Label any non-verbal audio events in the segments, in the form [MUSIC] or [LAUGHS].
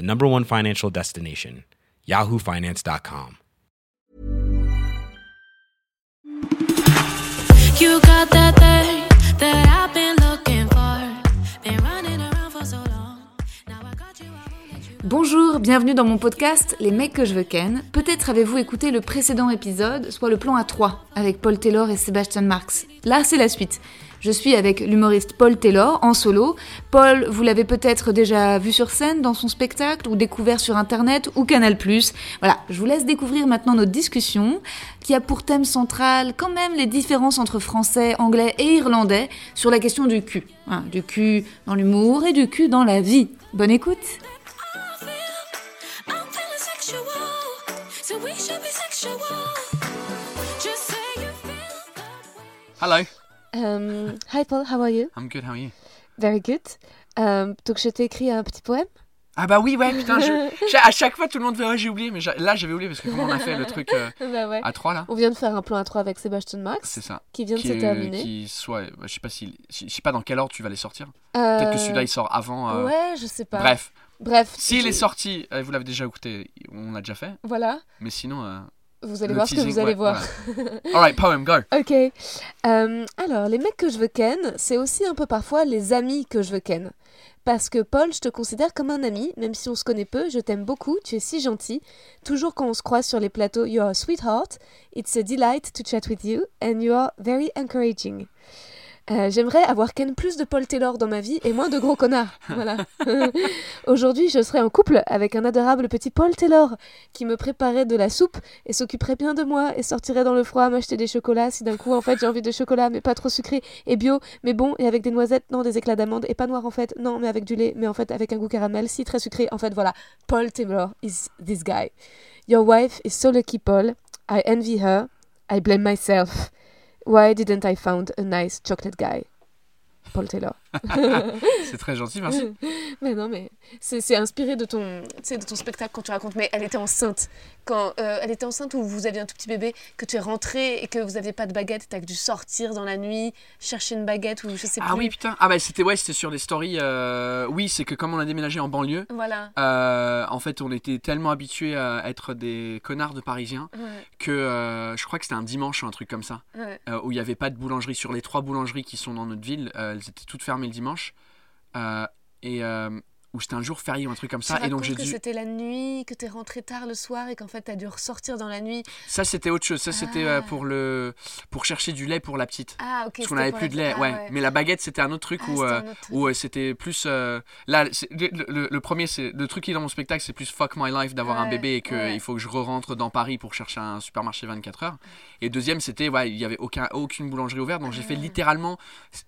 the number one financial destination, yahoofinance.com. You got that thing that I've been looking for. Been running around for so long. Now I got you, I won't let you Bonjour, bienvenue dans mon podcast Les mecs que je veux ken. Peut-être avez-vous écouté le précédent épisode, soit le plan à 3 avec Paul Taylor et Sebastian Marx. Là, c'est la suite. Je suis avec l'humoriste Paul Taylor en solo. Paul, vous l'avez peut-être déjà vu sur scène dans son spectacle ou découvert sur internet ou Canal+. Voilà, je vous laisse découvrir maintenant notre discussion qui a pour thème central quand même les différences entre français, anglais et irlandais sur la question du cul. Hein, du cul dans l'humour et du cul dans la vie. Bonne écoute. Hello, Um, hi Paul, how are you? I'm good, how are you? Very good. Um, donc je t'ai écrit un petit poème. Ah bah oui, ouais, putain, je... [LAUGHS] à chaque fois tout le monde fait ouais, j'ai oublié, mais là j'avais oublié parce que comme on a fait le truc euh, [LAUGHS] bah ouais. à 3 là, On vient de faire un plan à 3 avec Sébastien Max, c'est ça. qui vient de se euh, terminer. qui soit, bah, je sais pas si, je sais pas dans quel ordre tu vas les sortir. Peut-être que celui-là il sort avant. euh, Ouais, je sais pas. Bref, Bref. s'il est sorti, euh, vous l'avez déjà écouté, on l'a déjà fait, Voilà. mais sinon. Vous allez le voir ce que vous allez ouais, voir. voilà. Alright, poem, go. [LAUGHS] Ok. Euh, alors, les mecs que je veux ken, c'est aussi un peu parfois les amis que je veux ken. Parce que Paul, je te considère comme un ami, même si on se connaît peu, je t'aime beaucoup, tu es si gentil. Toujours quand on se croise sur les plateaux, you are a sweetheart. It's a delight to chat with you, and you are very encouraging. Euh, J'aimerais avoir ken plus de Paul Taylor dans ma vie et moins de gros connards. [LAUGHS] Voilà. [LAUGHS] Aujourd'hui, je serai en couple avec un adorable petit Paul Taylor qui me préparait de la soupe et s'occuperait bien de moi et sortirait dans le froid m'acheter des chocolats si d'un coup en fait j'ai envie de chocolat mais pas trop sucré et bio mais bon et avec des noisettes non des éclats d'amande et pas noir en fait. Non mais avec du lait mais en fait avec un goût caramel si très sucré. En fait voilà. Paul Taylor is this guy. Your wife is so lucky Paul. I envy her. I blame myself why didn't I found a nice chocolate guy? Paul Taylor C'est très gentil, merci. [LAUGHS] mais non, mais c'est c'est inspiré de ton, de ton spectacle quand tu racontes, mais elle était enceinte. Quand euh, elle était enceinte ou vous aviez un tout petit bébé, que tu es rentré et que vous n'aviez pas de baguette, tu as dû sortir dans la nuit, chercher une baguette ou je sais Ah plus. oui, putain. Ah bah c'était ouais, c'était sur les stories. euh, Oui, c'est que comme on a déménagé en banlieue, Voilà. euh, en fait on était tellement habitués à être des connards de Parisiens Ouais, que je crois que c'était un dimanche ou un truc comme ça, ouais. où il n'y avait pas de boulangerie. Sur les trois boulangeries qui sont dans notre ville, elles étaient toutes fermées le dimanche. Euh, et où c'était un jour férié ou un truc comme Tu ça. Et donc j'ai que dû. c'était la nuit, que tu es rentré tard le soir et qu'en fait tu as dû ressortir dans la nuit. Ça c'était autre chose. Ça c'était euh, Ah. pour le pour chercher du lait pour la petite. Ah, ok. Parce qu'on c'était avait pour plus de lait, ah, ouais. Mais la baguette c'était un autre truc Ah, où, c'était euh, où euh, c'était plus. euh, Là, le, le- le premier, c'est le truc qui est dans mon spectacle, c'est plus fuck my life d'avoir un bébé et qu'il ouais. il faut que je re-rentre dans Paris pour chercher un supermarché 24 heures. Et deuxième, c'était, ouais, il y avait aucun, aucune boulangerie ouverte, donc j'ai fait littéralement,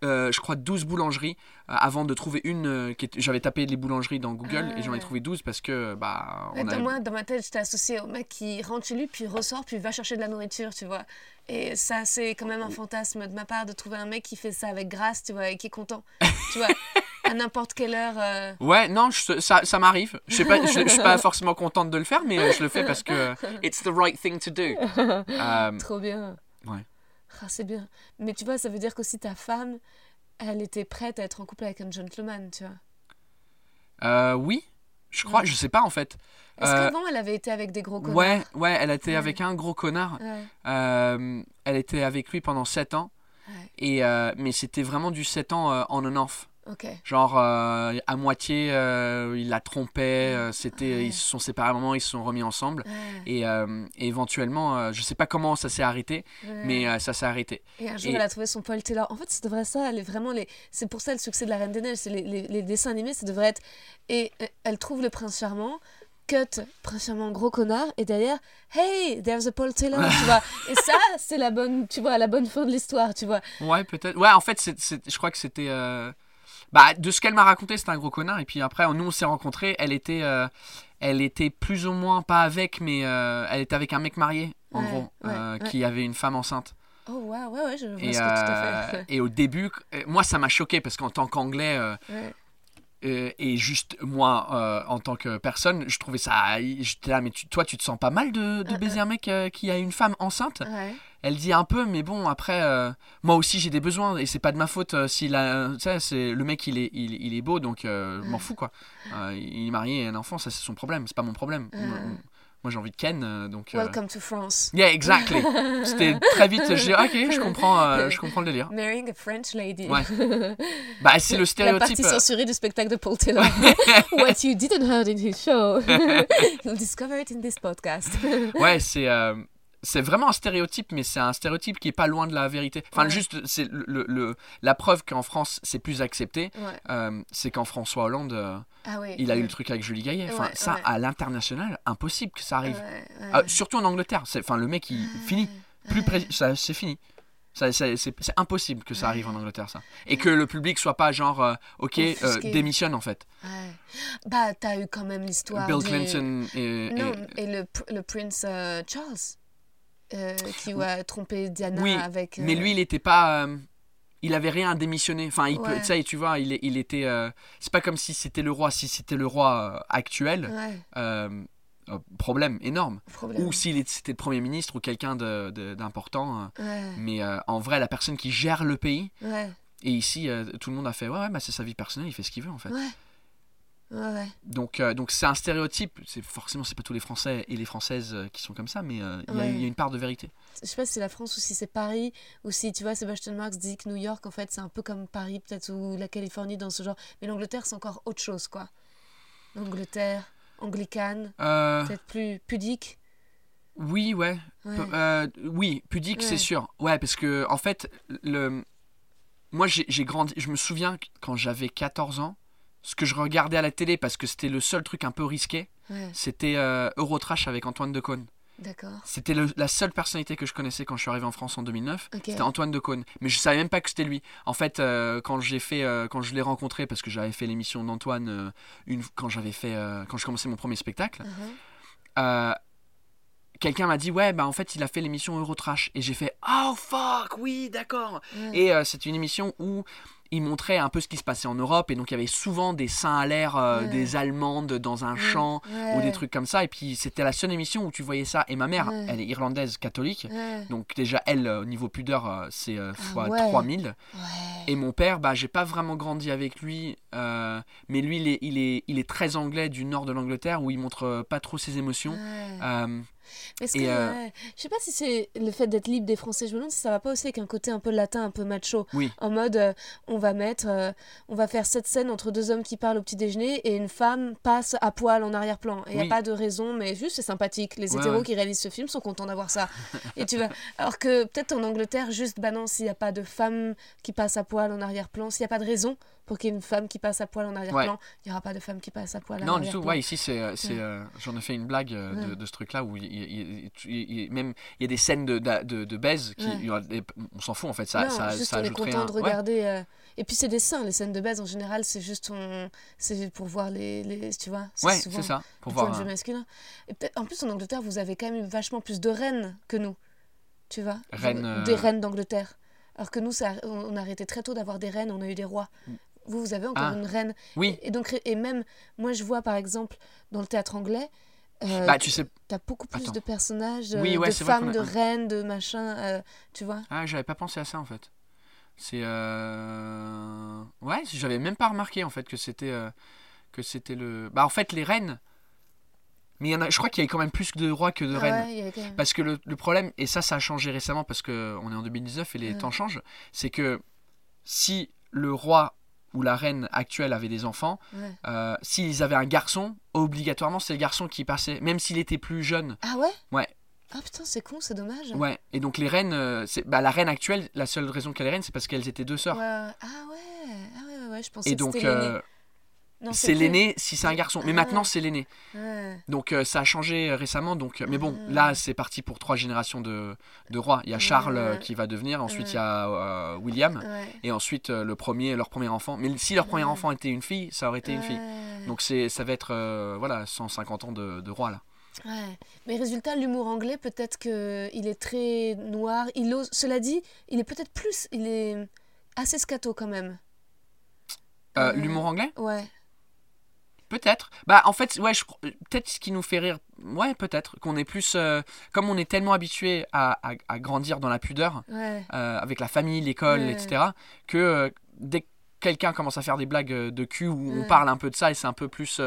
euh, je crois, 12 boulangeries avant de trouver une. euh, qui J'avais tapé les boulangeries dans Google Ah. et j'en ai trouvé 12 parce que, bah, on moi, dans ma tête, j'étais associée au mec qui rentre chez lui, puis ressort, puis va chercher de la nourriture, tu vois. Et ça, c'est quand même un fantasme de ma part de trouver un mec qui fait ça avec grâce, tu vois, et qui est content, [LAUGHS] tu vois, à n'importe quelle heure. euh, Ouais, non, je- ça, ça m'arrive. Je sais pas, je, je suis pas [LAUGHS] forcément contente de le faire, mais euh, je le fais parce que euh, it's the right thing to do. [LAUGHS] Euh, Trop bien. Ouais. Ah, c'est bien. Mais tu vois, ça veut dire qu'aussi ta femme, elle était prête à être en couple avec un gentleman, tu vois. euh, oui, je crois, je sais pas en fait. Est-ce Euh, qu'avant, elle avait été avec des gros connards Ouais, ouais, elle était Ouais. avec un gros connard. Ouais. Euh, elle était avec lui pendant 7 ans. Ouais. Et, euh, mais c'était vraiment du 7 ans euh, on and off. Genre euh, à moitié, euh, il la trompait. euh, C'était, Ouais. ils se sont séparés à un moment, ils se sont remis ensemble. Ouais, Et, et éventuellement, je sais pas comment ça s'est arrêté, ouais. mais ça s'est arrêté. Et un jour, Et- elle a trouvé son Paul Taylor. En fait, c'est devrait ça. Elle est vraiment les. C'est pour ça le succès de la Reine des Neiges. C'est les, les, les dessins animés, ça devrait être. Et elle trouve le prince charmant. Cut, prince charmant, gros connard. Et derrière, hey, there's a Paul Taylor, tu vois. [LAUGHS] Et ça, c'est la bonne, tu vois, la bonne fin de l'histoire, tu vois. Ouais, peut-être. Ouais, en fait, c'est- je crois que c'était. Bah, de ce qu'elle m'a raconté, c'était un gros connard. Et puis après, nous, on s'est rencontrés. Elle était, euh, elle était plus ou moins pas avec, mais euh, elle était avec un mec marié, en Ouais, gros, ouais, euh, ouais. qui avait une femme enceinte. Oh, ouais, ouais, ouais, je vois Et, ce que tu as euh, fait. [LAUGHS] et au début, moi, ça m'a choqué parce qu'en tant qu'anglais. et juste moi en tant que personne je trouvais ça j'étais là mais tu- toi tu te sens pas mal de, de baiser un mec qui a une femme enceinte? Elle dit un peu mais bon après euh, moi aussi j'ai des besoins et c'est pas de ma faute euh, s'il a tu sais c'est le mec il est il, il est beau donc euh, je m'en fous quoi Euh, il est marié et un enfant ça c'est son problème c'est pas mon problème moi, moi, j'ai envie de Ken donc Welcome to France. yeah exactly c'était très vite je dis ok je comprends je comprends le délire Marrying a French lady. Ouais. bah c'est le La stéréotype partie euh, censurée du spectacle de Paul Taylor. [LAUGHS] What you didn't heard in his show. [LAUGHS] You'll discover it in this podcast. Ouais, c'est c'est vraiment un stéréotype, mais c'est un stéréotype qui est pas loin de la vérité. Enfin, Ouais. juste, c'est le, la preuve qu'en France c'est plus accepté, Ouais. euh, c'est qu'en François Hollande, euh, Ah oui. il a eu le truc avec Julie Gaillet. Enfin, ça à l'international, impossible que ça arrive. Ah, surtout en Angleterre. Enfin, le mec, il finit. Plus pré- ça, c'est fini. C'est impossible que ça arrive en Angleterre, ça. Et que le public soit pas genre, euh, ok, euh, démissionne en fait. Ouais. Bah, t'as eu quand même l'histoire. Bill du- Clinton et. Non, et- et le, pr- le prince euh, Charles, euh, qui a trompé Diana Oui, avec. Mais euh, lui, il était pas. euh, il avait rien à démissionner. Enfin, il Ouais. tu vois, il, il était. c'est pas comme si c'était le roi. Si c'était le roi actuel, Ouais, euh, problème énorme. problème. Ou s'il c'était le premier ministre ou quelqu'un d'important. Ouais, mais en vrai, la personne qui gère le pays. ouais, Et ici, tout le monde a fait. Ouais, ouais, bah, c'est sa vie personnelle. Il fait ce qu'il veut en fait. Ouais. Donc, euh, donc c'est un stéréotype. C'est forcément, c'est pas tous les Français et les Françaises euh, qui sont comme ça, mais euh, il y a- Ouais. il y, a une part de vérité. Je sais pas si c'est la France ou si c'est Paris, ou si, tu vois, Sebastian Marx dit que New York, en fait, c'est un peu comme Paris, peut-être, ou la Californie dans ce genre. Mais l'Angleterre, c'est encore autre chose, quoi. L'Angleterre, anglicane, Euh, peut-être plus pudique. oui, ouais. Ouais. Oui, pudique, c'est sûr. Ouais, parce que en fait, le, moi j'ai grandi. Je me souviens quand j'avais 14 ans, ce que je regardais à la télé parce que c'était le seul truc un peu risqué, Ouais, c'était euh, Eurotrash avec Antoine Decaune. d'accord. C'était la seule personnalité que je connaissais quand je suis arrivé en France en 2009. Ok. C'était Antoine Decaune. Mais je savais même pas que c'était lui. En fait, euh, quand j'ai fait, euh, quand je l'ai rencontré, parce que j'avais fait l'émission d'Antoine euh, une, quand j'avais fait, quand je commençais mon premier spectacle. Uh-huh. Quelqu'un m'a dit ouais bah en fait il a fait l'émission Eurotrash et j'ai fait oh fuck oui d'accord et c'est une émission où il montrait un peu ce qui se passait en Europe et donc il y avait souvent des seins à l'air euh, Ouais. des allemandes dans un champ ou des trucs comme ça et puis c'était la seule émission où tu voyais ça et ma mère Ouais. elle est irlandaise catholique donc déjà elle euh, au niveau pudeur euh, c'est euh, Ah fois ouais. 3000 Ouais. et mon père, bah, j'ai pas vraiment grandi avec lui, euh, mais lui, il est, il, est, il est très anglais du nord de l'Angleterre où il montre pas trop ses émotions. Et, que, euh, je sais pas si c'est le fait d'être libre des Français, je me demande si ça va pas aussi avec un côté un peu latin, un peu macho. Oui. En mode, euh, on va mettre, euh, on va faire cette scène entre deux hommes qui parlent au petit déjeuner et une femme passe à poil en arrière-plan. Et il n'y Oui. a pas de raison, mais juste c'est sympathique. Les Ouais, hétéros ouais. qui réalisent ce film sont contents d'avoir ça. [LAUGHS] et tu vois, alors que peut-être en Angleterre, juste, bah non, s'il n'y a pas de femme qui passe à poil en arrière-plan, s'il n'y a pas de raison pour qu'il y ait une femme qui passe à poil en arrière-plan, il n'y aura pas de femme qui passe à poil en non, du tout. Ouais, ici, c'est, euh, c'est, Ouais. euh, j'en ai fait une blague euh, de, Ouais. de ce truc-là où il, il- il- il- il- même il y a des scènes de, de, baise qui, Ouais. on s'en fout en fait. Ça, non, ça, juste ça on est content un- de ouais. regarder. euh, Et puis c'est des seins, les scènes de baise en général, c'est juste on... c'est pour voir les, les... tu vois. Ouais, souvent c'est ça. Pour voir. un- masculin. Et peut-être en plus en Angleterre, vous avez quand même vachement plus de reines que nous, tu vois. Euh, Des reines d'Angleterre. Alors que nous, ça, on on a arrêté très tôt d'avoir des reines, on a eu des rois. Vous, vous avez encore Ah. une reine. Oui. Et donc et même moi, je vois par exemple dans le théâtre anglais. euh, Bah, tu sais. T'as beaucoup plus Attends. de personnages, Oui, euh, ouais, de femmes, a- de reines, de machin, euh, tu vois. Ah, j'avais pas pensé à ça en fait. C'est. euh, Ouais, j'avais même pas remarqué en fait que c'était. euh, Que c'était le. Bah, en fait, les reines. Mais il y en a... je crois qu'il y avait quand même plus de rois que de Ah reines. ouais, même- Parce que le, le problème, et ça, ça a changé récemment parce qu'on est en 2019 et les Ouais. temps changent, c'est que si le roi où la reine actuelle avait des enfants, Ouais. euh, s'ils avaient un garçon, obligatoirement c'est le garçon qui passait, même s'il était plus jeune. Ah ouais? Ouais. Ah putain, c'est con, c'est dommage. Ouais. Et donc les reines, euh, c'est- bah, la reine actuelle, la seule raison qu'elle est reine, c'est parce qu'elles étaient deux sœurs. Ouais, Ah ouais, ah ouais, ouais, ouais, je pensais Et que donc euh, c'est l'aîné si c'est un garçon, mais Ah. maintenant c'est l'aîné. Donc euh, ça a changé euh, récemment. Donc, euh, mais bon, Ah. là c'est parti pour trois générations de, de rois. Il y a Charles euh, qui va devenir, ensuite il y a euh, William, et ensuite le premier, leur premier enfant. Mais si leur premier enfant était une fille, ça aurait été une fille. Donc c'est, ça va être voilà 150 ans de, de roi là. Ouais. Mais résultat, l'humour anglais, peut-être que il est très noir. Il ose. Cela dit, il est peut-être plus. Il est assez scato quand même. Euh, Euh, L'humour anglais? Ouais. Peut-être. Bah en fait, ouais, je peut-être ce qui nous fait rire, ouais, peut-être qu'on est plus, euh, comme on est tellement habitué à, à- à grandir dans la pudeur, Ouais. euh, avec la famille, l'école, Ouais. etc., que euh, dès que quelqu'un commence à faire des blagues de cul où on parle un peu de ça et c'est un peu plus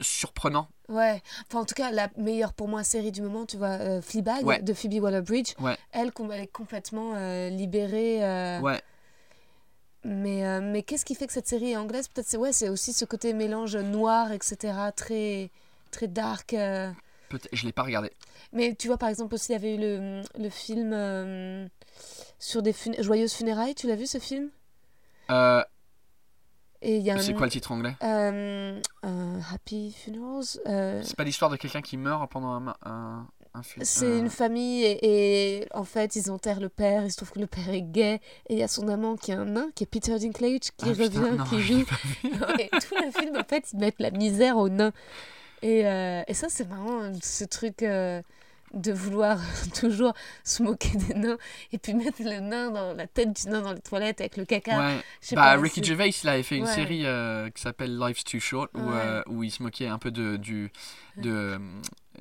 surprenant. Ouais. Enfin, en tout cas, la meilleure pour moi série du moment, tu vois, Fleabag de Phoebe Waller-Bridge. Elle, elle est complètement libérée. Ouais. Mais, euh, mais qu'est-ce qui fait que cette série est anglaise? Peut-être c'est ouais, c'est aussi ce côté mélange noir, etc. Très, très dark. euh. Peut-être, je l'ai pas regardé. Mais tu vois, par exemple, aussi, il y avait eu le, le film euh, sur des fun- joyeuses funérailles. Tu l'as vu ce film? Et il y a un c'est quoi le titre anglais? Happy Funerals. C'est pas l'histoire de quelqu'un qui meurt pendant un. C'est euh, une famille et, et en fait ils enterrent le père. Il se trouve que le père est gay et il y a son amant qui est un nain, qui est Peter Dinklage, qui Ah, putain, revient, non, qui joue. et [LAUGHS] tout le film, en fait, ils mettent la misère aux nains. Et, euh, et ça, c'est marrant, ce truc euh, de vouloir [LAUGHS] toujours se moquer des nains et puis mettre le nain dans la tête du nain dans les toilettes avec le caca. Ouais. Bah, pas, Ricky Gervais, il avait fait une série euh, qui s'appelle Life's Too Short, où, Ouais. où il se moquait un peu de, du, de,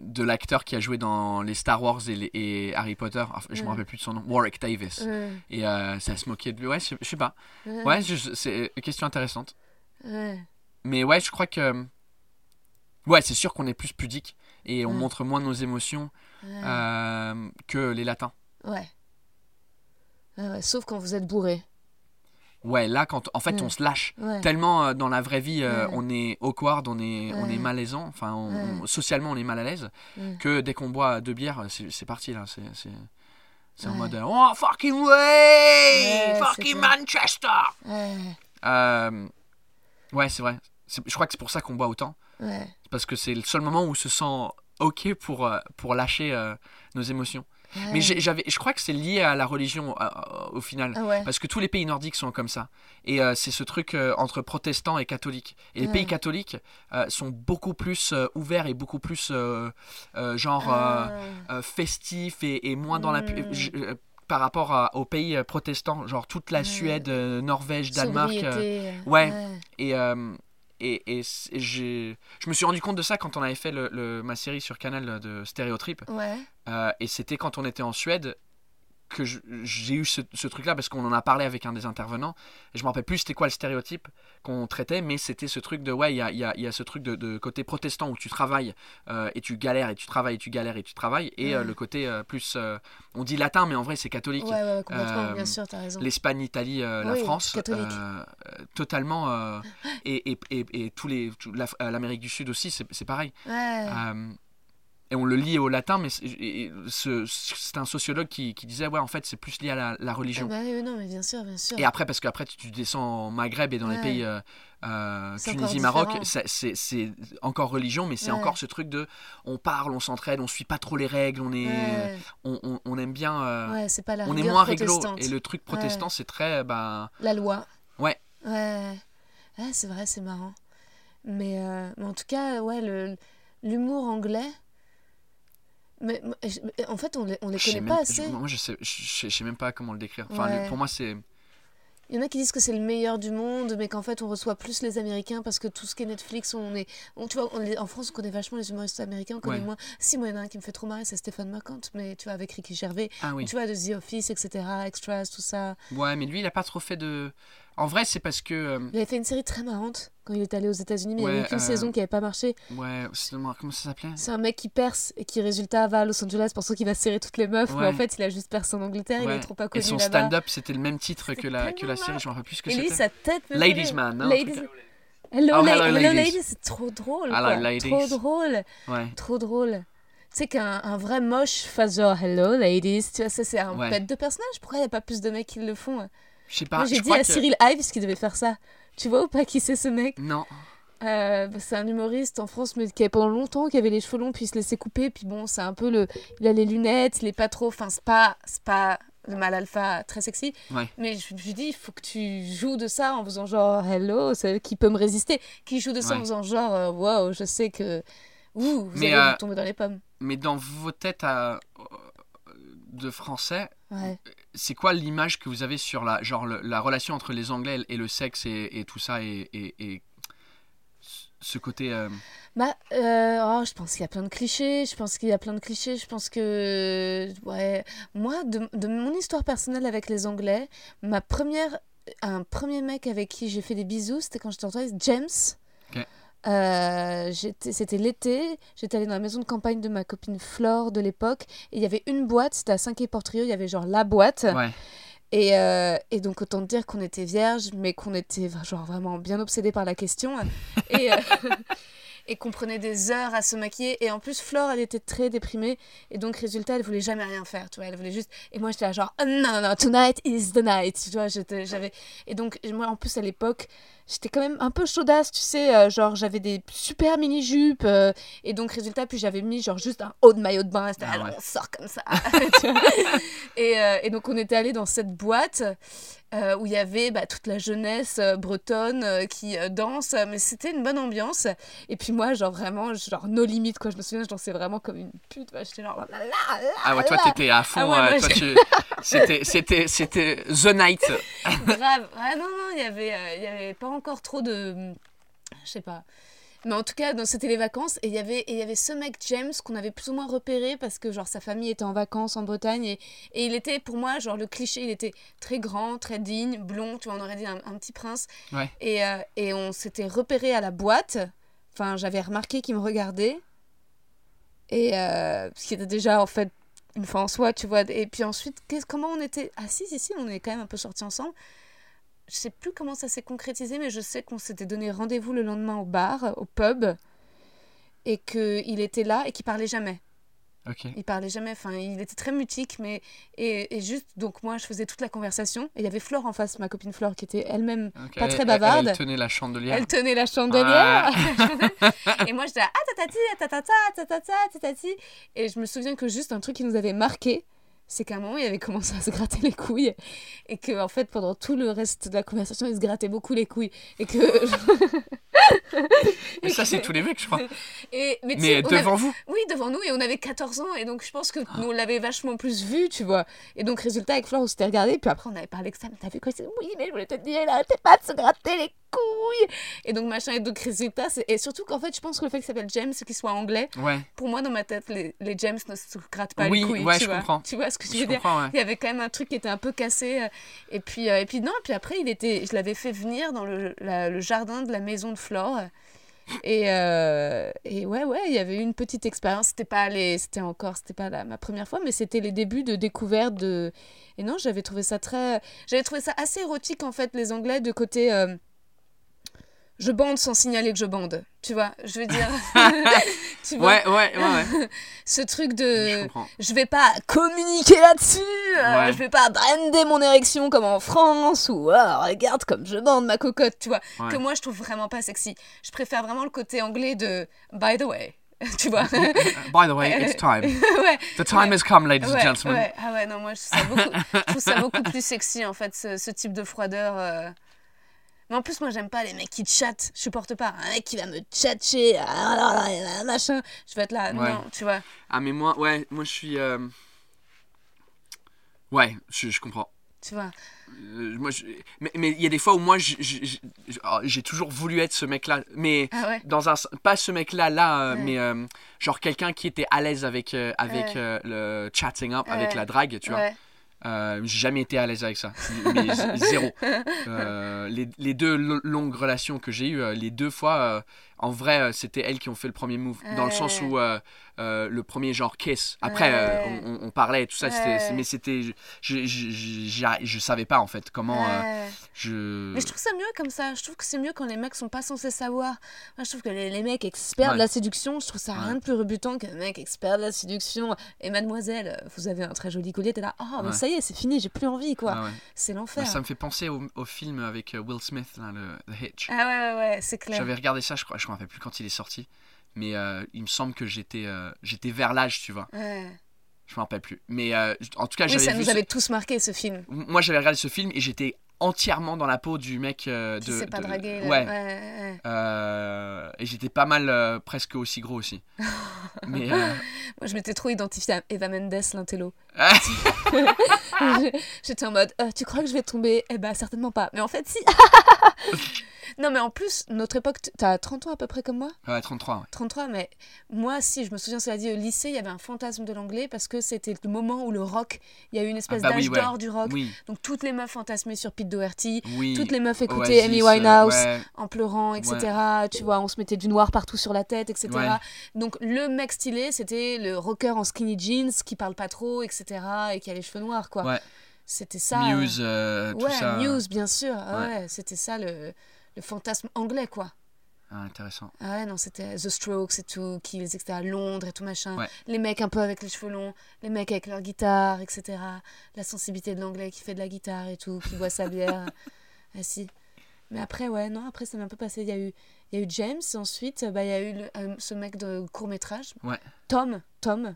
de l'acteur qui a joué dans les Star Wars et, les- et Harry Potter. Enfin, je me Ouais. rappelle plus de son nom. Warwick Davis. Ouais, Et euh, ça se moquait de lui. Ouais, je, je sais pas. ouais, c'est une question intéressante. Mais ouais, je crois que. Ouais, c'est sûr qu'on est plus pudique et on montre moins nos émotions euh, que les latins. Ouais, Sauf quand vous êtes bourré. Ouais, là, quand en fait Ouais. on se lâche. Ouais. Tellement euh, dans la vraie vie, euh, on est awkward, on est, on est malaisant, enfin, on- Ouais. on- socialement on est mal à l'aise, que dès qu'on boit deux bières, c'est parti là. C'est c'est- en mode euh, Oh, fucking way Fucking. Manchester Ouais. Euh, Ouais, c'est vrai. Je crois que c'est pour ça qu'on boit autant. Parce que c'est le seul moment où on se sent ok pour, pour lâcher nos émotions. Mais Ouais. j'avais, je crois que c'est lié à la religion euh, au final. Ah ouais. Parce que tous les pays nordiques sont comme ça. Et euh, c'est ce truc euh, entre protestants et catholiques. Et les Ouais. pays catholiques sont beaucoup plus ouverts et beaucoup plus genre Ah. festifs et, et moins dans la... Mm. euh, par rapport à- aux pays protestants, genre toute la Ouais. Suède, Norvège, Danemark. Sobriété, ouais. et, et, je me suis rendu compte de ça quand on avait fait le, le- ma série sur Canal de Stéréotrip. Ouais. Euh, et c'était quand on était en Suède que j'ai eu ce, ce truc-là parce qu'on en a parlé avec un des intervenants. Et je me rappelle plus c'était quoi le stéréotype qu'on traitait, mais c'était ce truc de ouais, il y a, y a- y a ce truc de, de côté protestant où tu travailles euh, et tu galères et tu travailles et tu galères et tu travailles, et euh, Ouais. le côté euh, plus, on dit latin, mais en vrai c'est catholique. Ouais, ouais, complètement, bien sûr, t'as raison. L'Espagne, l'Italie, la France, totalement, et, et, et, et tous les, l'Amérique du Sud aussi, c'est c'est pareil. Ouais. Euh, et on le lit au latin, mais c'est un sociologue qui, qui disait ouais en fait c'est plus lié à la, la Ah religion. bah oui, non, mais bien sûr, bien sûr. Et après parce qu'après tu, tu descends au Maghreb et dans les pays euh, euh, C'est Tunisie, encore Maroc, c'est encore religion, mais c'est Ouais. encore ce truc de on parle, on s'entraide, on suit pas trop les règles, on est, Ouais, on, on- on aime bien, euh, ouais, c'est pas la on est moins réglo. Et le truc protestant c'est très ben La loi. Ouais. Ouais. Ouais, c'est vrai, c'est marrant. Mais, euh, mais en tout cas, ouais, l'humour anglais. Mais, en fait, on les, on les connaît même- pas assez. moi je sais, je, je sais même pas comment le décrire. Enfin Ouais. le- pour moi c'est Il y en a qui disent que c'est le meilleur du monde, mais qu'en fait, on reçoit plus les Américains parce que tout ce qui est Netflix, on est. on- tu vois, on en France, on connaît vachement les humoristes américains, on connaît Ouais. moins. Si, moi, il y en a un qui me fait trop marrer, c'est Stéphane Marquand, mais tu vois, avec Ricky Gervais. ah oui. Tu vois, de The Office, etc., Extras, tout ça. Ouais, mais lui, il a pas trop fait de. En vrai, c'est parce que. euh, Il avait fait une série très marrante quand il est allé aux États-Unis, mais il y avait qu'une euh, saison qui avait pas marché. ouais, c'est- comment ça s'appelait C'est un mec qui perce et qui, résultat, va à Los Angeles pensant qu'il va serrer toutes les meufs, mais en fait, il a juste percé en Angleterre, il Ouais. est trop pas Et connu son là-bas. stand-up, c'était le même titre que la, que la série, je me rappelle plus ce que Et lui, c'était. sa tête Ladies. Man, non, Ladies... un truc Hello, Oh, la- hello, hello, ladies. ladies, c'est trop drôle. Hello, quoi. ladies. Trop drôle, trop drôle. Tu sais qu'un un vrai moche fasse genre hello ladies, tu vois, ça c'est un Ouais. bête de personnage. Pourquoi il n'y a pas plus de mecs qui le font hein? Je sais pas. J'ai dit à que- Cyril Ives qu'il devait faire ça. Tu vois ou pas qui c'est ce mec? Non. Euh, bah, C'est un humoriste en France, mais qui avait pendant longtemps, qui avait les cheveux longs, puis il se laissait couper. Puis bon, c'est un peu le. Il a les lunettes, il est pas trop. Enfin, c'est pas, c'est pas le mal alpha très sexy. Ouais. Mais je suis dit, il faut que tu joues de ça en faisant genre hello, c'est qui peut me résister? Qui joue de ça en faisant genre euh, wow, je sais que. Ouh, vous Mais, allez euh, vous tomber dans les pommes. Mais dans vos têtes à- de français, Ouais. C'est quoi l'image que vous avez sur la, genre le- la relation entre les Anglais et le sexe et, et tout ça et, et- et ce côté. euh, Bah, euh, oh, je pense qu'il y a plein de clichés. Je pense qu'il y a plein de clichés. Je pense que, ouais, moi, de, de mon histoire personnelle avec les Anglais, ma première, un premier mec avec qui j'ai fait des bisous, c'était quand j'étais en James. Euh, c'était l'été, j'étais allée dans la maison de campagne de ma copine Flore de l'époque, et il y avait une boîte, c'était à 5 Portrio, il y avait genre la boîte, Ouais. et, euh, et donc autant dire qu'on était vierge, mais qu'on était genre vraiment bien obsédé par la question. [LAUGHS] Et, euh, [LAUGHS] et qu'on prenait des heures à se maquiller. Et en plus, Flore, elle était très déprimée. Et donc, résultat, elle voulait jamais rien faire. Tu vois, elle voulait juste. Et moi, j'étais là, genre, Oh, non, non, non, tonight is the night. Tu vois, j'avais. Et donc, moi, en plus, à l'époque, j'étais quand même un peu chaudasse, tu sais. euh, genre, j'avais des super mini-jupes. euh, et donc, résultat, puis j'avais mis, genre, juste un haut de maillot de bain. C'était, Ah ouais. on sort comme ça. [LAUGHS] Et, euh, et donc, on était allé dans cette boîte. Euh, où il y avait bah, toute la jeunesse euh, bretonne euh, qui danse, mais c'était une bonne ambiance. Et puis moi, genre vraiment, genre no limite quoi. Je me souviens, je dansais vraiment comme une pute. J'étais genre là, là, là, Ah ouais, toi t'étais à fond. Ah ouais, tu- [LAUGHS] C'était, c'était, The Night. grave. Ah non non, il y avait, y avait pas encore trop de, je sais pas. Mais en tout cas, c'était les vacances et il y avait il y avait ce mec James qu'on avait plus ou moins repéré parce que genre sa famille était en vacances en Bretagne et, et il était pour moi genre le cliché, il était très grand, très digne, blond, tu vois, on aurait dit un, un petit prince. Ouais. Et, euh, et on s'était repéré à la boîte. Enfin, j'avais remarqué qu'il me regardait. Et euh, ce qui était déjà en fait une fois en soi, tu vois. Et puis ensuite, comment on était Ah si, si, si, on est quand même un peu sortis ensemble. Je sais plus comment ça s'est concrétisé, mais je sais qu'on s'était donné rendez-vous le lendemain au bar, au pub, et qu'il était là et qu'il parlait jamais. Ok. Il parlait jamais, enfin, il était très mutique, mais. Et, et juste, donc moi, je faisais toute la conversation, et il y avait Flore en face, ma copine Flore, qui était elle-même pas très bavarde. Elle, tenait la chandelière. Elle tenait la chandelière. [LAUGHS] et moi, j'étais ah, tatati, tatata, tatata, tatati. Et je me souviens que juste un truc qui nous avait marqué, c'est qu'à un moment, il avait commencé à se gratter les couilles. Et que, en fait, pendant tout le reste de la conversation, il se grattait beaucoup les couilles. Et que. [LAUGHS] Mais ça, c'est tous les mecs, je crois. Et, mais avait- devant vous. Oui, devant nous, et on avait 14 ans, et donc je pense que nous, on l'avait vachement plus vu, tu vois. Et donc, résultat, avec Flore, on s'était regardé, puis après, on avait parlé que ça, mais t'as vu quoi c'est- Oui, mais je voulais te dire, arrêtait pas de se gratter les couilles Et donc, machin, et donc, résultat, c'est- et surtout qu'en fait, je pense que le fait qu'il s'appelle James, qu'il soit anglais, Ouais. pour moi, dans ma tête, les, les James ne se grattent pas Oui, les couilles, ouais, tu je vois. comprends. Tu vois ce que je Je veux dire comprends, ouais. il y avait quand même un truc qui était un peu cassé. euh, Et puis, euh, et puis non, puis après, il était, je l'avais fait venir dans le, la- le jardin de la maison de Flore. Et, euh, et ouais, ouais, il y avait eu une petite expérience. C'était pas les, c'était encore, c'était pas la, ma première fois, mais c'était les débuts de découverte de. Et non, j'avais trouvé ça très, j'avais trouvé ça assez érotique en fait, les Anglais de côté. euh, je bande sans signaler que je bande, tu vois. Je veux dire, [LAUGHS] [LAUGHS] tu vois, Ouais, ouais, ouais. ouais. [LAUGHS] ce truc Je de comprends. je vais pas communiquer là-dessus, euh, je vais pas brander mon érection comme en France ou Ah, regarde comme je bande ma cocotte, tu vois, que moi je trouve vraiment pas sexy. Je préfère vraiment le côté anglais de by the way, tu vois. By the way, it's time. ouais, The time has come, ladies and gentlemen. ouais. Ah ouais, non, moi je trouve ça beaucoup, je trouve ça beaucoup plus sexy en fait, ce, ce type de froideur. euh. Mais en plus, moi j'aime pas les mecs qui chattent, je supporte pas. Un mec qui va me tchatcher, ah, machin, je vais être là, Ouais. non, tu vois. Ah, mais moi, ouais, moi je suis. euh, Ouais, je, je comprends. Tu vois. Euh, moi, je- Mais mais il y a des fois où moi, oh, j'ai toujours voulu être ce mec-là. Mais Ah ouais. dans un pas ce mec-là là, euh, Ouais. mais euh, genre quelqu'un qui était à l'aise avec euh, avec euh, le chatting up, avec la drague, tu vois. Euh, j'ai jamais été à l'aise avec ça, mais [LAUGHS] zéro. Euh, les, les deux lo- longues relations que j'ai eues, euh, les deux fois, en vrai, euh, c'était elles qui ont fait le premier move, dans le sens où euh, euh, le premier genre kiss. Après, on, parlait et tout ça, mais c'était, je, je, je, je- je savais pas en fait comment je. Mais je trouve ça mieux comme ça. Je trouve que c'est mieux quand les mecs sont pas censés savoir. Moi, je trouve que les, les mecs experts de la séduction, je trouve ça rien de plus rebutant qu'un mec expert de la séduction. Et mademoiselle, vous avez un très joli collier, t'es là. Oh, mais ça y est, c'est fini, j'ai plus envie, quoi. Ah. C'est l'enfer. ça me fait penser au, au film avec Will Smith, là, le The Hitch. Ah ouais, ouais, ouais, c'est clair. J'avais regardé ça, je crois, je me rappelle plus quand il est sorti, mais euh, il me semble que j'étais, euh, j'étais vers l'âge, tu vois. Ouais. Je me rappelle plus. Mais euh, en tout cas, Oui, j'avais ça vu nous ce- avait tous marqué ce film. Moi, j'avais regardé ce film et j'étais entièrement dans la peau du mec euh, Qui de. s'est pas de- dragué. Ouais. ouais, ouais. Et j'étais pas mal, presque aussi gros aussi. [LAUGHS] mais Moi, je m'étais trop identifiée à Eva Mendes, l'intello. [LAUGHS] [LAUGHS] J'étais en mode, tu crois que je vais tomber? Eh ben, certainement pas. Mais en fait, si. Non, mais en plus, notre époque, t'as 30 ans à peu près comme moi? Ouais, 33, ouais. 33, mais moi, si, je me souviens, cela dit, au lycée, il y avait un fantasme de l'anglais parce que c'était le moment où le rock, il y a eu une espèce Ah bah oui, d'âge ouais. d'or du rock. Oui, Donc, toutes les meufs fantasmaient sur Pete Doherty, oui. toutes les meufs écoutaient Amy euh, Winehouse ouais. en pleurant, etc. Tu vois, on se mettait du noir partout sur la tête, etc. Donc, le mec stylé, c'était le rocker en skinny jeans qui parle pas trop, etc. et qui a les cheveux noirs, quoi. Ouais. C'était ça. Muse, euh, tout ouais, ça. Muse, bien sûr. Ah Ouais. Ouais, c'était ça le, le fantasme anglais, quoi. Ah, intéressant. Ah ouais, non, c'était The Strokes et tout, Kills, etc. à Londres et tout machin. Ouais. Les mecs un peu avec les cheveux longs, les mecs avec leur guitare, etc. La sensibilité de l'anglais qui fait de la guitare et tout, qui boit sa bière. [LAUGHS] ah si. Mais après, ouais, non, après ça m'est un peu passé. Il y a eu, il y a eu James, et ensuite, bah, il y a eu le- euh, ce mec de court métrage. Ouais. Tom, Tom,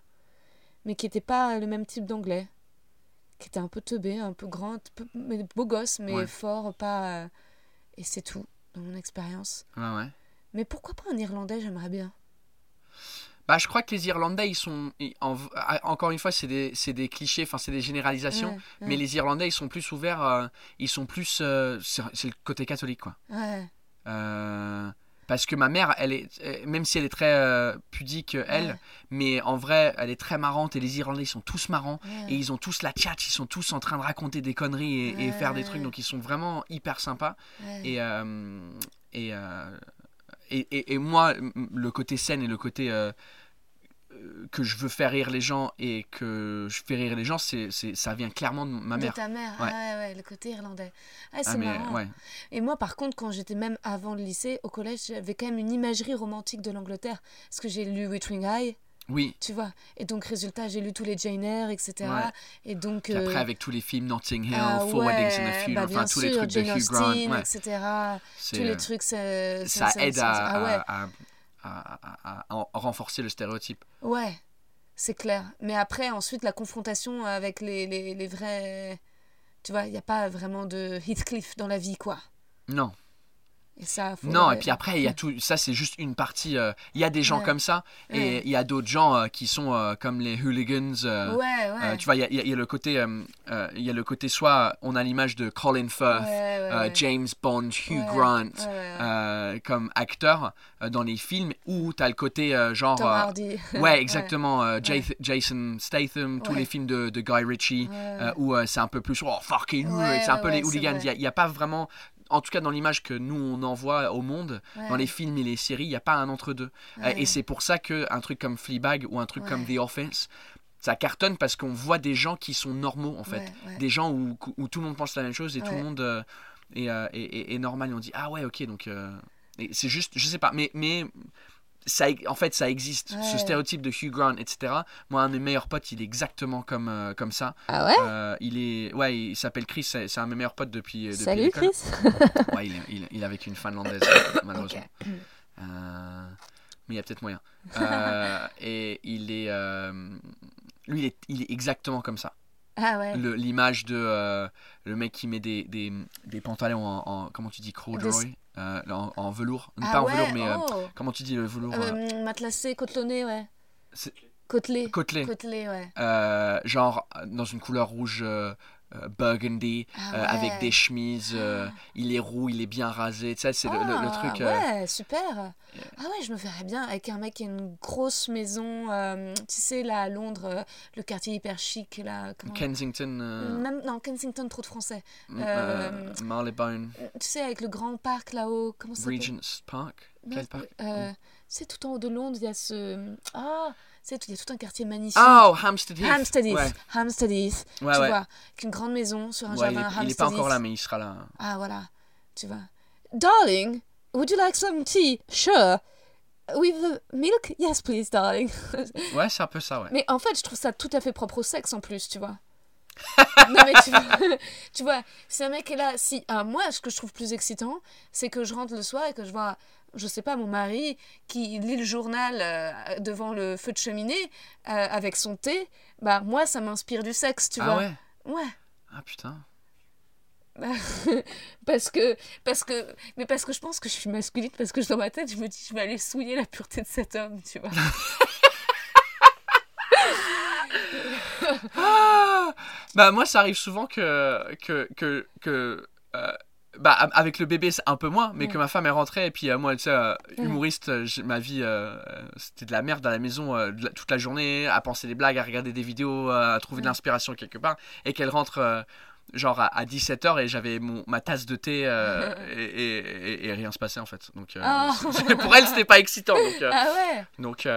mais qui n'était pas le même type d'anglais. Qui était un peu teubé, un peu grand, un peu, mais beau gosse, mais Ouais. fort, pas. euh, Et c'est tout, dans mon expérience. Ouais. Mais pourquoi pas un Irlandais, j'aimerais bien. Bah, je crois que les Irlandais, ils sont. ils- en- ah, encore une fois, c'est des, des clichés, enfin, c'est des généralisations. Ouais, Mais les Irlandais, ils sont plus ouverts. euh, ils sont plus. euh, c'est c'est le côté catholique, quoi. Ouais, Euh, parce que ma mère, elle est, euh, même si elle est très euh, pudique, euh, elle, Ouais. mais en vrai, elle est très marrante et les Irlandais, ils sont tous marrants ouais. et ils ont tous la tchatch, ils sont tous en train de raconter des conneries et, et faire des trucs, donc ils sont vraiment hyper sympas. Et, euh, et, et, et- moi, le côté scène et le côté que je veux faire rire les gens et que je fais rire les gens, c'est, c'est, ça vient clairement de ma De mère. ta mère, Ouais. ah ouais, ouais, le côté irlandais. Ah, c'est Ah, mais, marrant. ouais. Et moi, par contre, quand j'étais même avant le lycée, au collège, j'avais quand même une imagerie romantique de l'Angleterre. Parce que j'ai lu Withering High, Oui. tu vois. Et donc, résultat, j'ai lu tous les Jane Eyre, etc. Ouais. Et donc. Après, euh, avec tous les films Notting Hill, ah Four Weddings and a ouais, Funeral, bah, enfin bien tous les sûr, trucs Jane de Hugh Grant, Austen, ouais, etc. c'est, Tous les trucs, ça, ça aide à, ouais. à- à- à- à- à renforcer le stéréotype. Ouais, c'est clair. Mais après, ensuite, la confrontation avec les, les, les vrais. Tu vois, il n'y a pas vraiment de Heathcliff dans la vie, quoi. Non, Et ça, faut- non, et puis après, il y a tout, ça c'est juste une partie, euh, il y a des gens Ouais. comme ça, et Ouais. il y a d'autres gens euh, qui sont euh, comme les hooligans, Ouais, ouais. tu vois, il y a, il y le côté, il y a le côté soit on a l'image de Colin Firth. James Bond, Hugh Grant, comme acteur dans les films, ou t'as le côté genre... Tom Hardy. Ouais, [LAUGHS] exactement. Jason Statham, tous les films de, de Guy Ritchie, où c'est un peu plus, oh fucking, Ouais, c'est un peu les hooligans. Il n'y a, pas vraiment, en tout cas dans l'image que nous on envoie au monde, Ouais. dans les films et les séries, il n'y a pas un entre-deux. Euh, Ouais. et c'est pour ça qu'un truc comme Fleabag ou un truc comme. The Office, ça cartonne parce qu'on voit des gens qui sont normaux en fait. Des gens où, où tout le monde pense la même chose et tout le monde euh, est, euh, est- est- est normal. Et on dit, ah ouais, ok, donc. euh, c'est juste, je sais pas, mais. mais ça, en fait, ça existe, ce stéréotype de Hugh Grant, etc. Moi, un de mes meilleurs potes, il est exactement comme, euh, comme ça. Ah ouais? Euh, il est, ouais, il s'appelle Chris, c'est un de mes meilleurs potes depuis. depuis Salut. Chris [LAUGHS] Ouais, il est, il, est- il est avec une finlandaise, [COUGHS] malheureusement. Euh, mais il y a peut-être moyen. Euh, et il est, euh, lui, il est, il est exactement comme ça. Ah ouais. L'image de euh, le mec qui met des, des, des pantalons en, en- comment tu dis corduroy? Euh, en, en velours, Ah pas en velours, mais euh, oh. comment tu dis le velours euh, Euh, matelassé, côtelonné, ouais. Côtelé. Côtelé. Côtelé, ouais. Euh, genre euh, dans une couleur rouge euh, burgundy, Ah euh, avec ouais. des chemises. euh, il est roux, il est bien rasé. Tu sais, c'est le, le- le Ah, truc. Ouais, super. Ah ouais, je me verrais bien avec un mec qui a une grosse maison, tu sais, là à Londres, le quartier hyper chic, là. Comment... Kensington, non, Kensington, trop de français. Marylebone, Tu sais, avec le grand parc là-haut, comment ça Regent's Park? Quel parc? C'est tout en haut de Londres, il y a ce. Ah c'est il y a tout un quartier magnifique. Oh, Hampstead Heath. Hampstead Heath. Ouais, Hampstead Heath. ouais, tu ouais. vois, avec une grande maison sur un jardin il est Hampstead pas encore là, mais il sera là. Ah voilà, tu vois. Darling, would you like some tea? Sure. With the milk? Yes, please, darling. [LAUGHS] Ouais, c'est un peu ça, ouais. mais en fait, je trouve ça tout à fait propre au sexe en plus, tu vois. non mais tu vois, [LAUGHS] tu vois, si un mec est là, si ah, moi ce que je trouve plus excitant, c'est que je rentre le soir et que je vois, je sais pas, mon mari qui lit le journal euh, devant le feu de cheminée euh, avec son thé, bah moi ça m'inspire du sexe, tu ah vois. ouais? Ouais. Ah putain. [LAUGHS] parce que parce que mais parce que je pense que je suis masculine parce que dans ma tête je me dis je vais aller souiller la pureté de cet homme tu vois [LAUGHS] [LAUGHS] Ah bah moi ça arrive souvent que que que, que euh, bah avec le bébé c'est un peu moins mais Ouais. que ma femme est rentrée et puis euh, moi tu sais euh, Ouais. humoriste euh, ma vie euh, c'était de la merde à la maison la- toute la journée à penser des blagues à regarder des vidéos à trouver de Ouais. l'inspiration quelque part et qu'elle rentre genre à, 17h et j'avais ma tasse de thé [LAUGHS] et, et, et- et rien se passait en fait donc Ah. [LAUGHS] pour elle c'était pas excitant donc ah ouais donc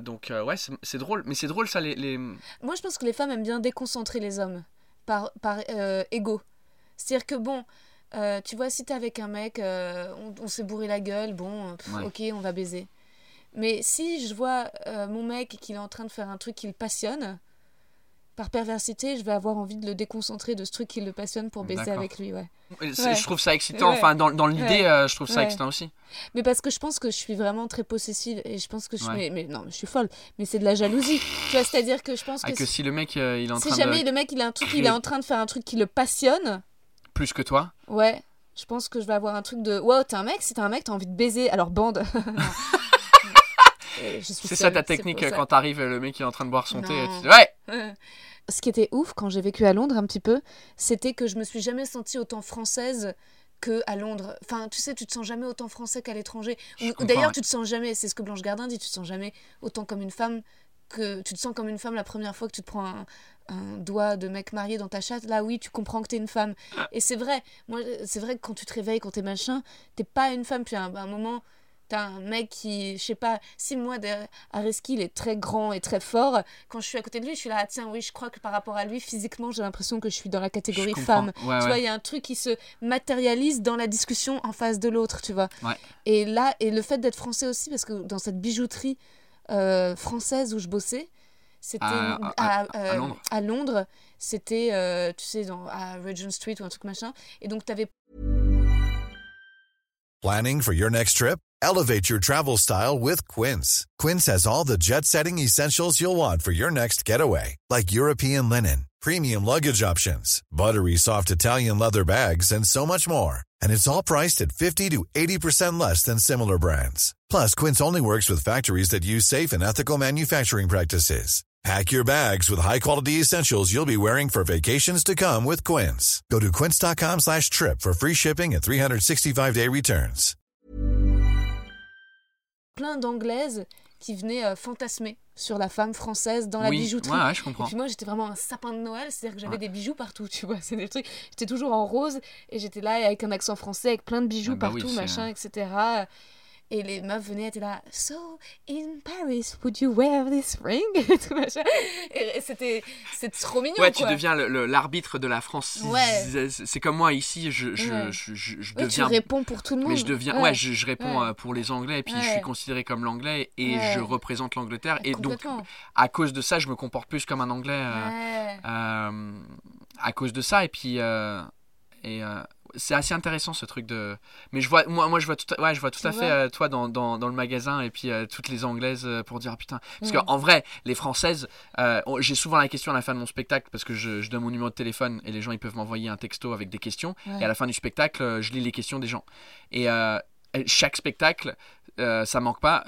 donc ouais c'est drôle mais c'est drôle ça les, les... moi je pense que les femmes aiment bien déconcentrer les hommes par par euh, ego c'est à dire que bon euh, tu vois si t'es avec un mec euh, on, on s'est bourré la gueule bon pff, Ouais. ok on va baiser mais si je vois euh, mon mec qu'il est en train de faire un truc qui le passionne par perversité, je vais avoir envie de le déconcentrer de ce truc qui le passionne pour baiser avec lui, ouais. Je trouve ça excitant. Ouais. Enfin, dans, dans l'idée, Ouais. euh, je trouve ça excitant aussi. Mais parce que je pense que je suis vraiment très possessive et je pense que je Ouais. mais, mais non, mais je suis folle, mais c'est de la jalousie. tu vois, c'est-à-dire que je pense Ah, que, que si le mec euh, il est en si train jamais de le mec il a un truc, il est en train de faire un truc qui le passionne, plus que toi, ouais, je pense que je vais avoir un truc de wow, t'es un mec, si t'es un mec, t'as envie de baiser, alors bande. [LAUGHS] C'est ça ta technique ça. quand t'arrives, le mec il est en train de boire son thé. et tu [LAUGHS] ouais. Ce qui était ouf quand j'ai vécu à Londres un petit peu, c'était que je me suis jamais sentie autant française que à Londres. Enfin, tu sais, tu te sens jamais autant français qu'à l'étranger. D'ailleurs, ouais. tu te sens jamais, c'est ce que Blanche Gardin dit, tu te sens jamais autant comme une femme que tu te sens comme une femme la première fois que tu te prends un, un doigt de mec marié dans ta chatte. Là, oui, tu comprends que t'es une femme. Et c'est vrai. Moi, c'est vrai que quand tu te réveilles, quand t'es machin, t'es pas une femme. Puis à un, à un moment, t'as un mec qui, je sais pas, si moi, Areski, il est très grand et très fort. Quand je suis à côté de lui, je suis là, ah, tiens, oui, je crois que par rapport à lui, physiquement, j'ai l'impression que je suis dans la catégorie femme. Ouais, Tu ouais. vois, il y a un truc qui se matérialise dans la discussion en face de l'autre, tu vois. Ouais. Et là, et le fait d'être français aussi, parce que dans cette bijouterie euh, française où je bossais, c'était À- à- à euh, Londres. à Londres, c'était, euh, tu sais, dans, à Regent Street ou un truc machin. Et donc, t'avais Planning for your next trip? Elevate your travel style with Quince. Quince has all the jet setting essentials you'll want for your next getaway, like European linen, premium luggage options, buttery soft Italian leather bags, and so much more. And it's all priced at 50 to 80% less than similar brands. Plus, Quince only works with factories that use safe and ethical manufacturing practices. Pack your bags with high-quality essentials you'll be wearing for vacations to come with Quince. Go to quince.com slash trip for free shipping and 365-day returns. plein d'anglaises qui venaient euh, fantasmer sur la femme française dans la oui. bijouterie. Ouais, ouais, je Et comprends. puis moi, j'étais vraiment un sapin de Noël, c'est-à-dire que j'avais Ouais. des bijoux partout, tu vois. [LAUGHS] C'est des trucs. J'étais toujours en rose et j'étais là avec un accent français, avec plein de bijoux Ah bah oui, partout, c'est- machin, etc. Et les meufs venaient, étaient là. So, in Paris, would you wear this ring? [LAUGHS] Et tout, machin. Et, et c'était, c'était trop mignon, Ouais, tu deviens l'arbitre de la France. Ouais. C'est- C'est comme moi ici, je, je, Ouais. je, je- je Ouais, tu deviens. réponds pour tout le monde. Mais je deviens, ouais, je, réponds euh, pour les Anglais et puis je suis considéré comme l'Anglais et je représente l'Angleterre et donc à cause de ça, je me comporte plus comme un Anglais. euh, euh, à cause de ça et puis euh, et euh, c'est assez intéressant ce truc de mais je vois moi moi je vois tout à, ouais je vois tout à fait euh, toi dans, dans, dans le magasin et puis euh, toutes les anglaises euh, pour dire ah, putain parce Ouais. qu'en vrai les françaises j'ai souvent la question à la fin de mon spectacle parce que je, je donne mon numéro de téléphone et les gens ils peuvent m'envoyer un texto avec des questions Ouais. et à la fin du spectacle je lis les questions des gens et chaque spectacle ça manque pas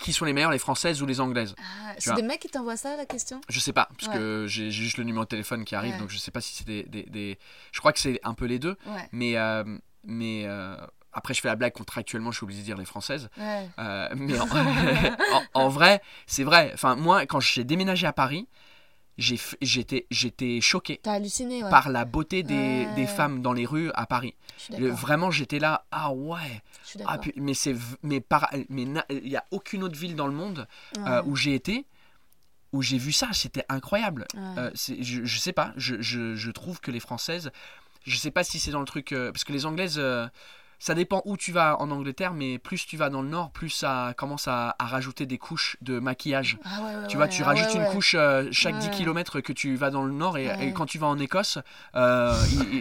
qui sont les meilleures, les françaises ou les anglaises Ah, c'est des mecs qui t'envoient ça, la question? Je sais pas, parce Ouais. que j'ai juste le numéro de téléphone qui arrive, Ouais. donc je sais pas si c'est des, des- des- Je crois que c'est un peu les deux, Ouais, mais, euh, mais euh, après je fais la blague contractuellement, je suis obligé de dire les françaises. Euh, mais en, [LAUGHS] en- en vrai, c'est vrai. Enfin, moi, quand j'ai déménagé à Paris, j'étais j'étais choqué T'as halluciné, ouais. par la beauté des, Ouais. des femmes dans les rues à Paris. Le- vraiment, j'étais là, ah ouais. Ah, mais c'est mais par mais il y a aucune autre ville dans le monde Ouais. euh, où j'ai été où j'ai vu ça, c'était incroyable. Euh, je, je sais pas, je, je, je trouve que les françaises, je sais pas si c'est dans le truc euh, parce que les anglaises ça dépend où tu vas en Angleterre, mais plus tu vas dans le nord, plus ça commence à, à rajouter des couches de maquillage. Ah ouais, ouais, Tu vois, ouais, tu ah rajoutes une couche euh, chaque 10 Ouais. km que tu vas dans le nord et, quand tu vas en Écosse, euh,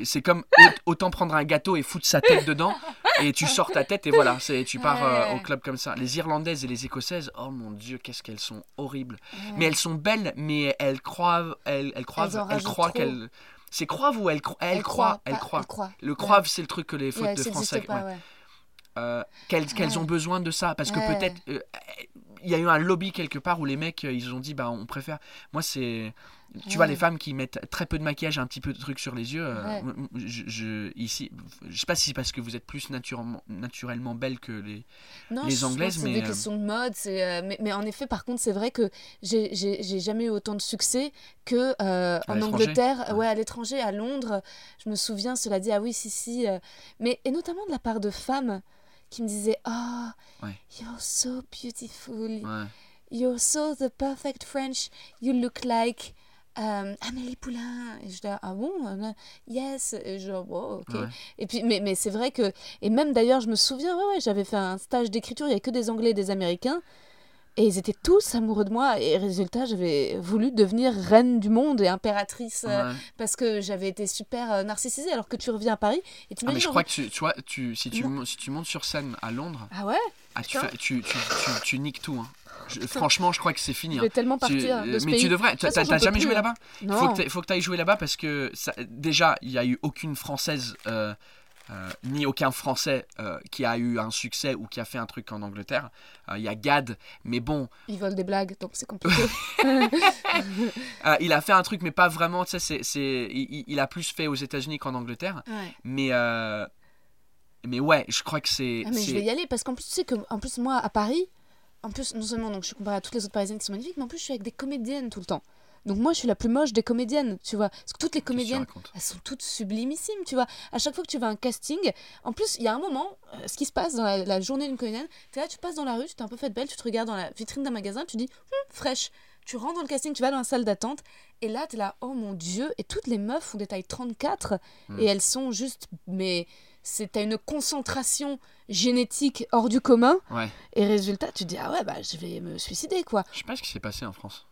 c'est comme au- autant prendre un gâteau et foutre sa tête dedans et tu sors ta tête et voilà, tu pars euh, au club comme ça. Les Irlandaises et les Écossaises, oh mon dieu, qu'est-ce qu'elles sont horribles. Mais elles sont belles, mais elles croient, elles, elles croient, Elles elles croient qu'elles. C'est croivent ou elles, cro- elles, croient, elles pas- croient. Elle croit. Le croivent, c'est le truc que les fautes Ouais, de ça français. pas, ouais. Euh, qu'elles Ouais. ont besoin de ça parce que Ouais. peut-être euh, il y a eu un lobby quelque part où les mecs euh, ils ont dit bah on préfère moi c'est tu vois les femmes qui mettent très peu de maquillage un petit peu de trucs sur les yeux euh, Ouais. je, je- ici je sais pas si c'est parce que vous êtes plus naturellement naturellement belle que les Non, les Anglaises, que c'est mais, des euh, questions de mode. c'est, euh, mais, mais en effet, par contre, c'est vrai que j'ai- j'ai j'ai jamais eu autant de succès que euh, en Angleterre, Ouais. ouais, à l'étranger, à Londres. Je me souviens, cela dit, ah oui, si, si. mais et notamment de la part de femmes qui me disaient, ah, Ouais. you're so beautiful, you're so the perfect French, you look like. Euh, Amélie Poulain et je dis ah bon euh, yes et je oh, ok. Ouais. et puis mais, mais c'est vrai que et même d'ailleurs je me souviens ouais, ouais j'avais fait un stage d'écriture il y avait que des Anglais et des Américains. Et ils étaient tous amoureux de moi. Et résultat j'avais voulu devenir reine du monde et impératrice euh, parce que j'avais été super euh, narcissisée. Alors que tu reviens à Paris et tu Ah, mais je crois que tu, tu vois tu, si tu si montes sur scène à Londres ah ouais? ah, fais- tu, tu niques tout hein. Je- franchement je crois que c'est fini je hein. vais tellement Tu- partir de ce mais pays tu devrais t'as peux jamais joué hein. là-bas? Non faut que tu ailles jouer là-bas parce que ça- déjà, il n'y a eu aucune française euh, euh, ni aucun français euh, qui a eu un succès ou qui a fait un truc en Angleterre. Euh, Il y a Gad, mais bon, ils volent des blagues donc c'est compliqué [LAUGHS] [LAUGHS] il a fait un truc, mais pas vraiment. Tu sais, il, il- il a plus fait aux États-Unis qu'en Angleterre. ouais. Mais, mais ouais, je crois que c'est. Ah, mais je vais y aller parce qu'en plus, tu sais que en plus moi à Paris, en plus non seulement donc je suis comparée à toutes les autres parisiennes qui sont magnifiques, mais en plus je suis avec des comédiennes tout le temps. Donc moi je suis la plus moche des comédiennes, tu vois. Parce que toutes les comédiennes, elles sont toutes sublimissimes, tu vois. À chaque fois que tu vas à un casting, en plus il y a un moment, euh, ce qui se passe dans la, la journée d'une comédienne, tu là, tu passes dans la rue, tu t'es un peu faite belle, tu te regardes dans la vitrine d'un magasin, tu dis Hum, fraîche. Tu rentres dans le casting, tu vas dans la salle d'attente, et là, tu es là, oh mon dieu, et toutes les meufs font des tailles 34, Hmm. et elles sont juste, mais c'est t'as une concentration génétique hors du commun, Ouais. et résultat, tu te dis, ah ouais, bah je vais me suicider, quoi. Je sais pas ce qui s'est passé en France.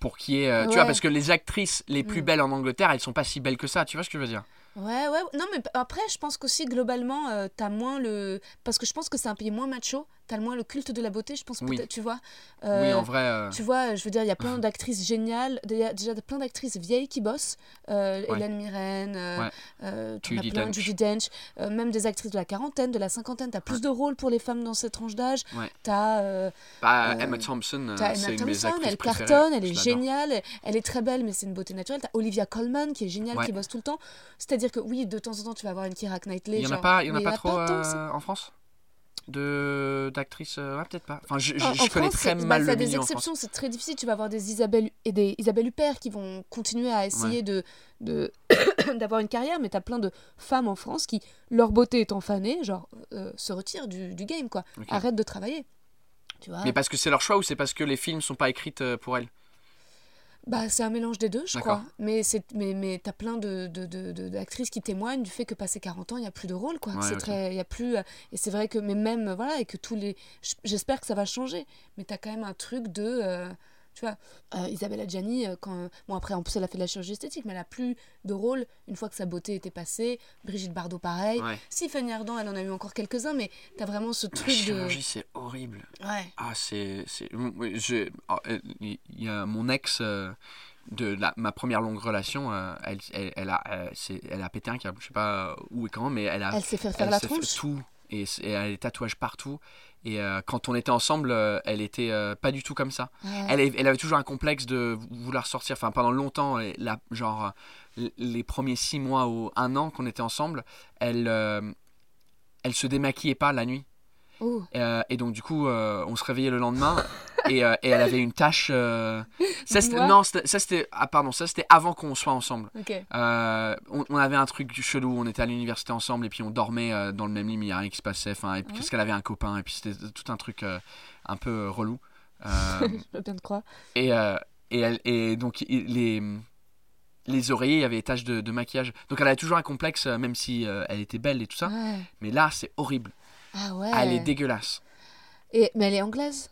Pour qui est. euh, Tu vois, parce que les actrices les plus Mm. belles en Angleterre, elles sont pas si belles que ça. Tu vois ce que je veux dire? Ouais, ouais, non, mais après, je pense qu'aussi, globalement, euh, t'as moins le. Parce que je pense que c'est un pays moins macho, t'as le moins le culte de la beauté, je pense, Oui. tu vois. Oui, Euh, en vrai. euh, Tu vois, je veux dire, il y a plein [LAUGHS] d'actrices géniales, déjà, déjà plein d'actrices vieilles qui bossent. Euh, Ouais. Hélène Mirren, euh, Ouais. euh, Judi plein, Dench. Judi Dench, euh, même des actrices de la quarantaine, de la cinquantaine. T'as plus de rôles pour les femmes dans cette tranche d'âge. Ouais. T'as euh, bah, euh, Emma Thompson, euh, t'as Emma elle cartonne, elle est géniale, elle- elle est très belle, mais c'est une beauté naturelle. T'as Olivia Colman qui est géniale, qui bosse tout le temps. C'est-à-dire que oui, de temps en temps, tu vas avoir une Keira Knightley. Il y en a pas, il y en a mais pas trop euh, en France? De d'actrices euh, ouais, peut-être pas enfin je, je- En- je en connais France, très mal bah, le t'as des exceptions, c'est très difficile. Tu vas avoir des Isabelle et des Isabelle Huppert qui vont continuer à essayer de de [COUGHS] d'avoir une carrière, mais t'as plein de femmes en France qui, leur beauté étant fanée, genre euh, se retirent du, du game, quoi. Arrêtent de travailler. Tu vois mais parce que c'est leur choix ou c'est parce que les films sont pas écrits euh, pour elles? Bah, c'est un mélange des deux, je crois. Mais, c'est, mais, mais t'as plein de, de, de- de- d'actrices qui témoignent du fait que passé 40 ans, il n'y a plus de rôle, quoi. Ouais, c'est très, il y a plus, et c'est vrai que, mais même, voilà, et que tous les, j'espère que ça va changer. Mais t'as quand même un truc de, euh, tu vois, euh, Isabelle Adjani, euh, quand, bon après, en plus, elle a fait de la chirurgie esthétique, mais elle a plus de rôle une fois que sa beauté était passée. Brigitte Bardot, pareil. ouais Si Fanny Ardant, elle en a eu encore quelques-uns, mais t'as vraiment ce la truc de, chirurgie c'est horrible ouais. ah c'est c'est oui, je oh, euh, il y a mon ex euh, de la, ma première longue relation euh, elle, elle, elle a euh, elle a pété un câble je sais pas où et quand mais elle a Elle s'est fait faire la tronche? tout et elle a des tatouages partout. Et euh, quand on était ensemble, euh, elle était euh, pas du tout comme ça. Ouais. Elle, avait toujours un complexe de vouloir sortir. Enfin, pendant longtemps, la, genre les premiers six mois ou un an qu'on était ensemble, elle, elle se démaquillait pas la nuit. Oh. Euh, et donc du coup, euh, on se réveillait le lendemain [LAUGHS] et, euh, et elle avait une tache. Ça, non, ça c'était ah pardon, ça c'était avant qu'on soit ensemble. On, on avait un truc chelou, on était à l'université ensemble et puis on dormait dans le même lit, mais il n'y a rien qui se passait. Enfin, et puis Ouais. parce qu'elle avait un copain et puis c'était tout un truc un peu relou. [LAUGHS] Je veux bien te croire. et, et, elle, et donc les, les oreillers, il y avait des taches de, de maquillage. Donc elle avait toujours un complexe, même si euh, elle était belle et tout ça. Ouais. Mais là, c'est horrible. Ah ouais. Elle est dégueulasse. Et, mais elle est anglaise?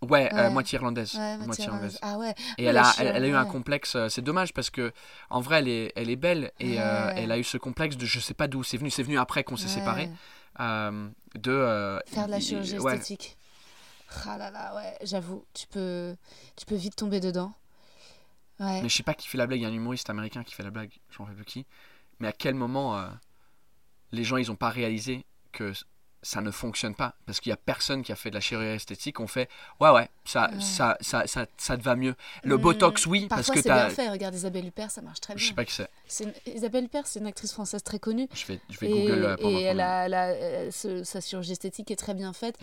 Ouais, euh, Ouais. moitié irlandaise. Ouais, moitié moitié anglaise. anglaise. Ah ouais. Et elle a, elle, elle a eu un complexe. euh, C'est dommage parce que en vrai, elle est, elle est belle et euh, elle a eu ce complexe de je sais pas d'où c'est venu. C'est venu après qu'on s'est séparés. euh, de Faire de la chirurgie esthétique. Ah là là, ouais, j'avoue, tu peux, tu peux vite tomber dedans. Ouais. Mais je sais pas qui fait la blague. Il y a un humoriste américain qui fait la blague. Je m'en rappelle plus qui. Mais à quel moment les gens ils ont pas réalisé que ça ne fonctionne pas parce qu'il y a personne qui a fait de la chirurgie esthétique. On fait ouais ouais ça Ouais. ça, ça ça ça te va mieux. Le Hmm, botox oui parce que c'est t'as. bien fait. Regarde Isabelle Huppert, ça marche très Je bien. sais pas qui c'est. Une- Isabelle Huppert, c'est une actrice française très connue. Je vais je vais Et, Google euh, pendant et elle a, elle a- euh, ce- sa chirurgie esthétique est très bien faite.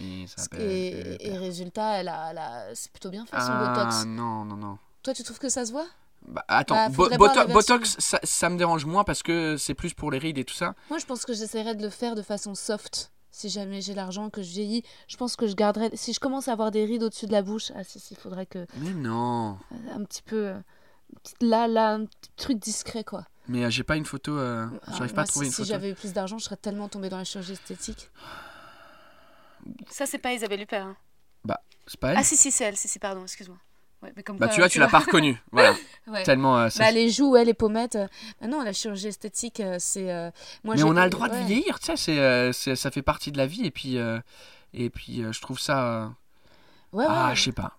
Et, et résultat, elle a, elle a- c'est plutôt bien fait son Ah botox. non non non. Toi, tu trouves que ça se voit? Bah, attends, Bah, bo- boto- botox ça, ça me dérange moins parce que c'est plus pour les rides et tout ça. Moi, je pense que j'essaierais de le faire de façon soft. Si jamais j'ai l'argent, que je vieillis, je pense que je garderai. Si je commence à avoir des rides au-dessus de la bouche, ah si, si, il faudrait que. Mais non. euh, Un petit peu. euh, Là, là, un petit truc discret, quoi. Mais euh, j'ai pas une photo. euh, Ah, J'arrive pas moi, à trouver si, une si photo. j'avais eu plus d'argent, je serais tellement tombée dans la chirurgie esthétique. Ça, c'est pas Isabelle Huppert. hein. C'est pas elle Ah, si, si, c'est elle. Si, si, pardon, excuse-moi. Ouais, mais comme Bah quoi, tu vois, tu l'as pas reconnue. [LAUGHS] Voilà. Ouais. Tellement. euh, Bah, les joues, ouais, les pommettes. euh, Bah non, la chirurgie esthétique, euh, c'est. euh, Moi, Mais on a le droit de vieillir, tu sais, c'est, euh, c'est- ça fait partie de la vie et puis euh, et puis euh, je trouve ça. euh, Ouais, Ah, ouais. je sais pas.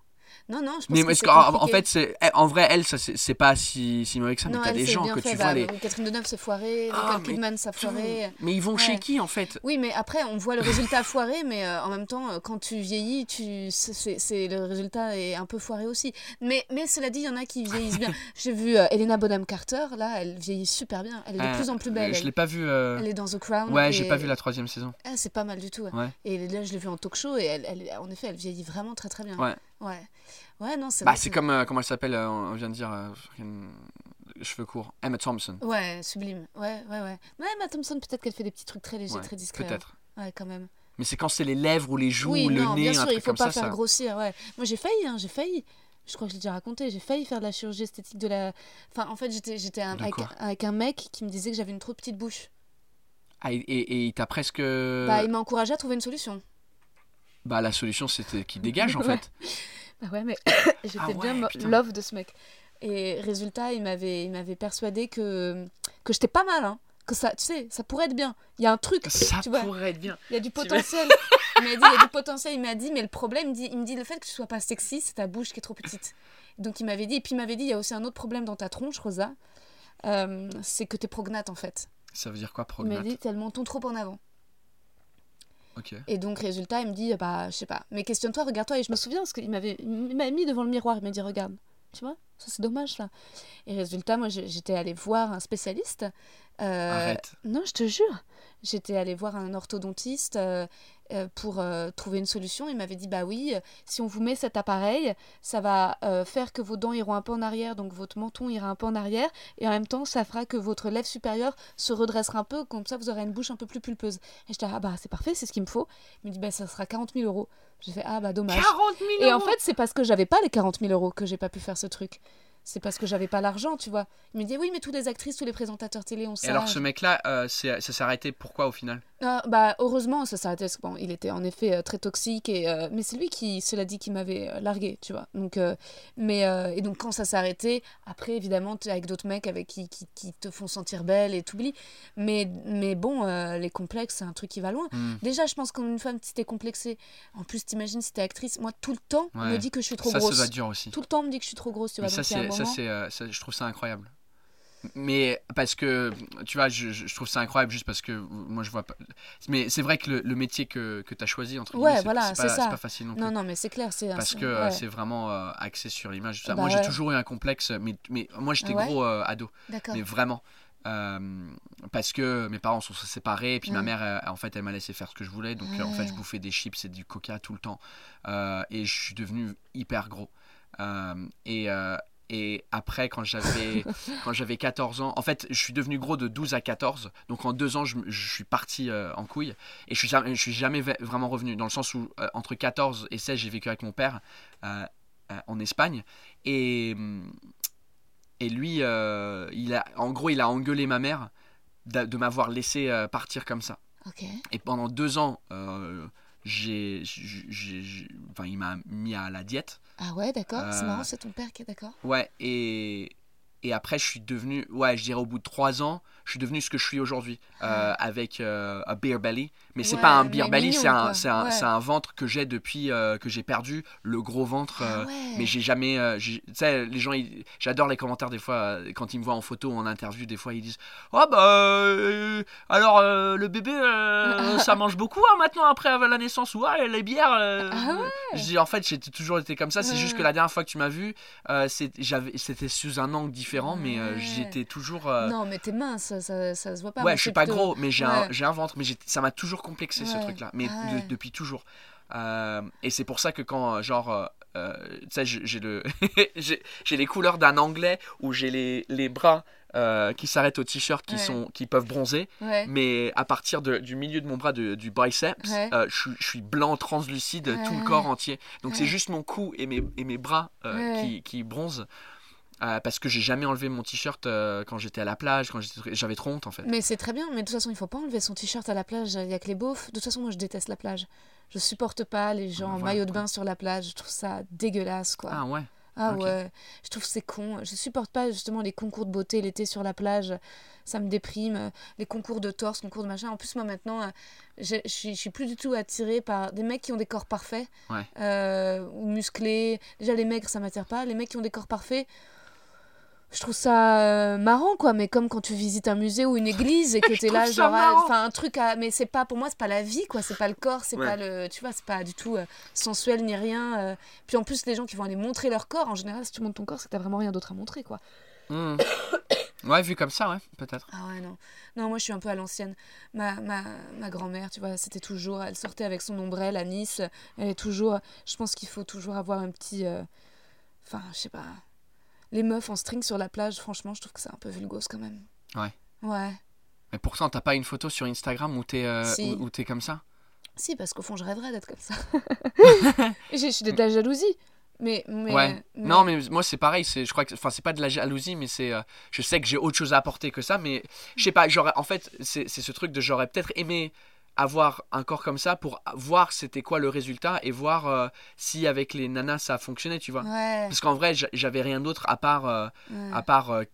Non, non, je pense Mais que c'est en compliqué. fait, c'est eh, en vrai, elle, ça c'est c'est pas si si mauvais que ça. Mais Non, t'as elle, des gens que fait. tu Bah, vois les. Catherine Deneuve, c'est foiré. Ah, mais Kidman, ça foiré. Mais ils vont Ouais. chez qui en fait? Oui, mais après, on voit le résultat foiré, mais euh, en même temps, euh, quand tu vieillis, tu, c'est, le résultat est un peu foiré aussi. Mais, mais cela dit, il y en a qui vieillissent bien. [LAUGHS] J'ai vu euh, Helena Bonham Carter, là, elle vieillit super bien. Elle est de Euh, plus en plus belle. Je Elle, l'ai pas vu. euh, elle est dans The Crown. Ouais, j'ai et- pas vu la troisième saison. Ah, c'est pas mal du tout. ouais. Et là, je l'ai vu en talk show, et elle, elle- en effet, elle vieillit vraiment très très bien. Ouais. Ouais, ouais non, c'est Bah c'est comme euh, comment elle s'appelle euh, On vient de dire euh, cheveux courts. Emma Thompson. Ouais, sublime. Ouais, ouais, ouais. Ouais, Emma Thompson, peut-être qu'elle fait des petits trucs très légers, Ouais, très discrets. hein. Peut-être. Ouais, quand même. Mais c'est quand c'est les lèvres ou les joues oui, ou le non, nez, bien un sûr, truc il faut comme pas ça. faire ça... grossir, ouais. Moi, j'ai failli, hein, j'ai failli. Je crois que je l'ai déjà raconté. J'ai failli faire de la chirurgie esthétique de la. Enfin, en fait, j'étais, un- avec, avec un mec qui me disait que j'avais une trop petite bouche. Ah, et, et, et il t'a presque. Bah, il m'a encouragé à trouver une solution. Bah la solution c'était qu'il dégage en [LAUGHS] Ouais. fait. Bah ouais, mais [COUGHS] [COUGHS] j'étais Ah bien ouais, putain. love de ce mec. Et résultat, il m'avait, il m'avait persuadé que que j'étais pas mal, hein. Que ça, tu sais, ça pourrait être bien. Il y a un truc. Ça Tu vois. pourrait être bien. Il y a du potentiel. il m'a dit, il y a du potentiel. Il m'a dit, mais le problème, il me dit, il me dit le fait que tu sois pas sexy, c'est ta bouche qui est trop petite. Donc il m'avait dit, et puis il m'avait dit, il y a aussi un autre problème dans ta tronche, Rosa. Euh, c'est que t'es prognate en fait. Ça veut dire quoi Il m'a prognate dit, t'as le menton trop en avant. Et donc, résultat, il me dit, bah, je sais pas. Mais questionne-toi, regarde-toi. Et je me souviens, parce qu'il m'avait mis devant le miroir. Il m'a dit, regarde. Tu vois? Ça, c'est dommage, là. Et résultat, moi, j'étais allée voir un spécialiste. Euh, Arrête. Non, je te jure. J'étais allée voir un orthodontiste euh, euh, pour euh, trouver une solution. Il m'avait dit, bah oui, si on vous met cet appareil, ça va euh, faire que vos dents iront un peu en arrière, donc votre menton ira un peu en arrière. Et en même temps, ça fera que votre lèvre supérieure se redressera un peu. Comme ça, vous aurez une bouche un peu plus pulpeuse. Et j'étais, ah bah c'est parfait, c'est ce qu'il me faut. Il me dit, bah ça sera 40 000 euros. J'ai fait, ah bah dommage. 40 000 Et en fait, c'est parce que j'avais pas les 40 000 euros que j'ai pas pu faire ce truc. C'est parce que j'avais pas l'argent, tu vois. Il me dit, oui, mais toutes les actrices, tous les présentateurs télé ont Et ça. alors ce mec-là, euh, ça s'est arrêté pourquoi au final? Ah, bah, heureusement, ça s'arrêtait. parce que, Bon, il était en effet euh, très toxique. Et, euh, mais c'est lui qui, cela dit, qui m'avait largué, tu vois. Donc, mais, et donc, quand ça s'est arrêté, après, évidemment, tu es avec d'autres mecs avec qui, qui, qui te font sentir belle et t'oublies. Mais, mais bon, les complexes, c'est un truc qui va loin. Hmm. Déjà, je pense qu'une femme, si t'es complexée, en plus, t'imagines si t'es actrice, moi, tout le temps, on me Ouais. dit que je suis trop Ça, grosse. ça doit être dur aussi. Tout le temps, on me dit que je suis trop grosse, tu vois. Mais donc, ça, c'est, euh, je trouve ça incroyable. mais parce que tu vois, je, trouve ça incroyable juste parce que moi je vois pas. Mais c'est vrai que le, le métier que, que tu as choisi, entre Ouais, guillemets, voilà, c'est pas, ça. c'est pas facile non plus. Non, non, mais c'est clair, c'est parce que euh, ouais. c'est vraiment euh, axé sur l'image. Bah moi j'ai toujours eu un complexe, mais, mais moi j'étais gros euh, ado, D'accord. mais vraiment. Euh, parce que mes parents sont séparés et puis ma Mm. mère euh, en fait elle m'a laissé faire ce que je voulais donc en fait je bouffais des chips et du coca tout le temps et je suis devenu hyper gros et, et après quand j'avais [LAUGHS] quand j'avais 14 ans en fait je suis devenu gros de 12 à 14 donc en deux ans je, suis parti euh, en couille. Et je suis je suis jamais vraiment revenu dans le sens où euh, entre 14 et 16 j'ai vécu avec mon père euh, en Espagne. Et hum, et lui il a en gros il a engueulé ma mère de m'avoir laissé partir comme ça. Et pendant deux ans j'ai enfin il m'a mis à la diète Ah ouais, d'accord. C'est Euh, marrant, c'est ton père qui est d'accord. Ouais, et, et après, je suis devenu, ouais, je dirais au bout de trois ans, je suis devenu ce que je suis aujourd'hui, euh, avec euh, un beer belly. Mais c'est Ouais, pas un beer belly, c'est un, un, Ouais. un ventre que j'ai depuis euh, que j'ai perdu, le gros ventre. Ah ouais. Mais j'ai jamais. tu sais, les gens, j'adore les commentaires des fois, quand ils me voient en photo ou en interview, des fois ils disent Oh bah. alors, le bébé, [LAUGHS] ça mange beaucoup hein, maintenant après la naissance, ou ah, les bières. Ah. Je dis en fait, j'ai toujours été comme ça, c'est juste que la dernière fois que tu m'as vu, c'était sous un angle différent, mais euh, j'étais toujours. euh, Non, mais t'es mince, ça, ça, se voit pas. ouais, Moi, je suis c'est pas plutôt- gros, mais j'ai un, Ouais. j'ai un ventre, mais j'ai- ça m'a toujours complexé ce Ouais. truc-là, mais de- ouais. depuis toujours. Euh, et c'est pour ça que quand, euh, genre, euh, euh, tu sais, j'ai j'ai le, [LAUGHS] j'ai j'ai les couleurs d'un anglais où j'ai les, les bras euh, qui s'arrêtent au t-shirt qui Ouais. sont, qui peuvent bronzer, Ouais. mais à partir de- du milieu de mon bras, de- du biceps, Ouais. euh, je, suis- je suis blanc, translucide, tout le Ouais. corps entier. Donc c'est Ouais. juste mon cou et mes, et mes bras euh, Ouais. qui, qui bronzent. Euh, parce que j'ai jamais enlevé mon t-shirt euh, quand j'étais à la plage, quand j'avais trop honte en fait. Mais c'est très bien, mais de toute façon, il faut pas enlever son t-shirt à la plage, il y a que les beaufs. De toute façon, moi, je déteste la plage. Je supporte pas les gens en voilà, maillot de quoi. bain sur la plage, je trouve ça dégueulasse, quoi. Ah ouais. Ah ouais, je trouve c'est con. Je supporte pas justement les concours de beauté l'été sur la plage. Ça me déprime. Les concours de torse, concours de machin. En plus, moi maintenant, euh, je je suis je suis plus du tout attirée par des mecs qui ont des corps parfaits Ouais. euh, ou musclés. Déjà, les maigres, ça m'attire pas. Les mecs qui ont des corps parfaits, je trouve ça euh, marrant quoi. Mais comme quand tu visites un musée ou une église et que [LAUGHS] t'es là, genre, ah, enfin un truc à. Mais c'est pas pour moi, c'est pas la vie quoi. C'est pas le corps, c'est Ouais. pas le. Tu vois, c'est pas du tout euh, sensuel ni rien. euh. Puis en plus, les gens qui vont aller montrer leur corps, en général, si tu montres ton corps, c'est que t'as vraiment rien d'autre à montrer, quoi. Hmm. [COUGHS] ouais, vu comme ça, ouais, peut-être. Ah ouais, non. Non, moi, je suis un peu à l'ancienne. Ma, ma, ma grand-mère, tu vois, c'était toujours... Elle sortait avec son ombrelle à Nice. Elle est toujours... Je pense qu'il faut toujours avoir un petit... euh, Enfin, je sais pas... Les meufs en string sur la plage, franchement, je trouve que c'est un peu vulgose, quand même. Ouais. Ouais. Mais pourtant, t'as pas une photo sur Instagram où t'es euh, Si. où, où t'es comme ça? Si, parce qu'au fond, je rêverais d'être comme ça. [LAUGHS] Je suis de la jalousie. Mais... mais Ouais. mais- Non, mais moi c'est pareil. C'est, je crois que, enfin, c'est pas de la jalousie, mais c'est, euh, je sais que j'ai autre chose à apporter que ça, mais je sais pas. J'aurais, en fait, c'est, c'est ce truc de j'aurais peut-être aimé avoir un corps comme ça pour voir c'était quoi le résultat et voir euh, si avec les nanas ça a fonctionné, tu vois. Ouais. Parce qu'en vrai, j'a- j'avais rien d'autre à part, euh, ouais. à part euh,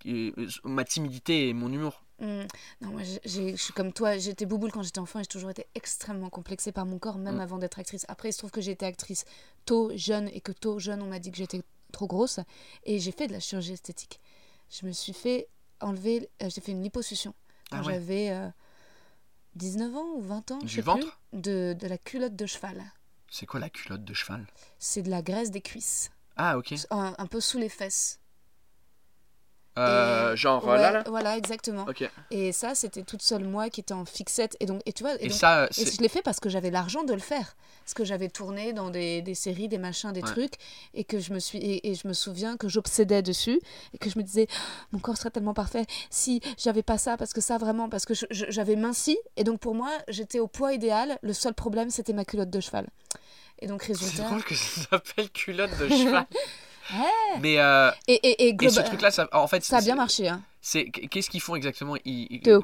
ma timidité et mon humour. Mm. Non, moi, je suis comme toi. J'étais bouboule quand j'étais enfant et j'ai toujours été extrêmement complexée par mon corps, même Mm. avant d'être actrice. Après, il se trouve que j'ai été actrice tôt, jeune, et que tôt, jeune, on m'a dit que j'étais trop grosse. Et j'ai fait de la chirurgie esthétique. Je me suis fait enlever. j'ai fait une liposuction quand Ah ouais. j'avais 19 ans ou 20 ans. je Du sais ventre plus, de, de la culotte de cheval. C'est quoi la culotte de cheval? C'est de la graisse des cuisses. Ah ok. Un, un peu sous les fesses. Euh, Et- genre Ouais, là là. Voilà, exactement. Et ça, c'était toute seule moi qui était en fixette. Et donc, et tu vois, et Et donc, ça, Et c'est... je l'ai fait parce que j'avais l'argent de le faire. Parce que j'avais tourné dans des, des séries, des machins, des Ouais. trucs. Et que je me suis et, je me souviens que j'obsédais dessus. Et que je me disais, mon corps serait tellement parfait si j'avais pas ça. Parce que ça, vraiment, parce que j'avais minci. Et donc pour moi, j'étais au poids idéal. Le seul problème, c'était ma culotte de cheval. Et donc C'est résultat. drôle que ça s'appelle culotte de cheval. [LAUGHS] Mais euh, Et, et, et, ce truc-là, ça, en fait, ça a bien marché. Hein. C'est qu'est-ce qu'ils font exactement? Ils, ils- Te-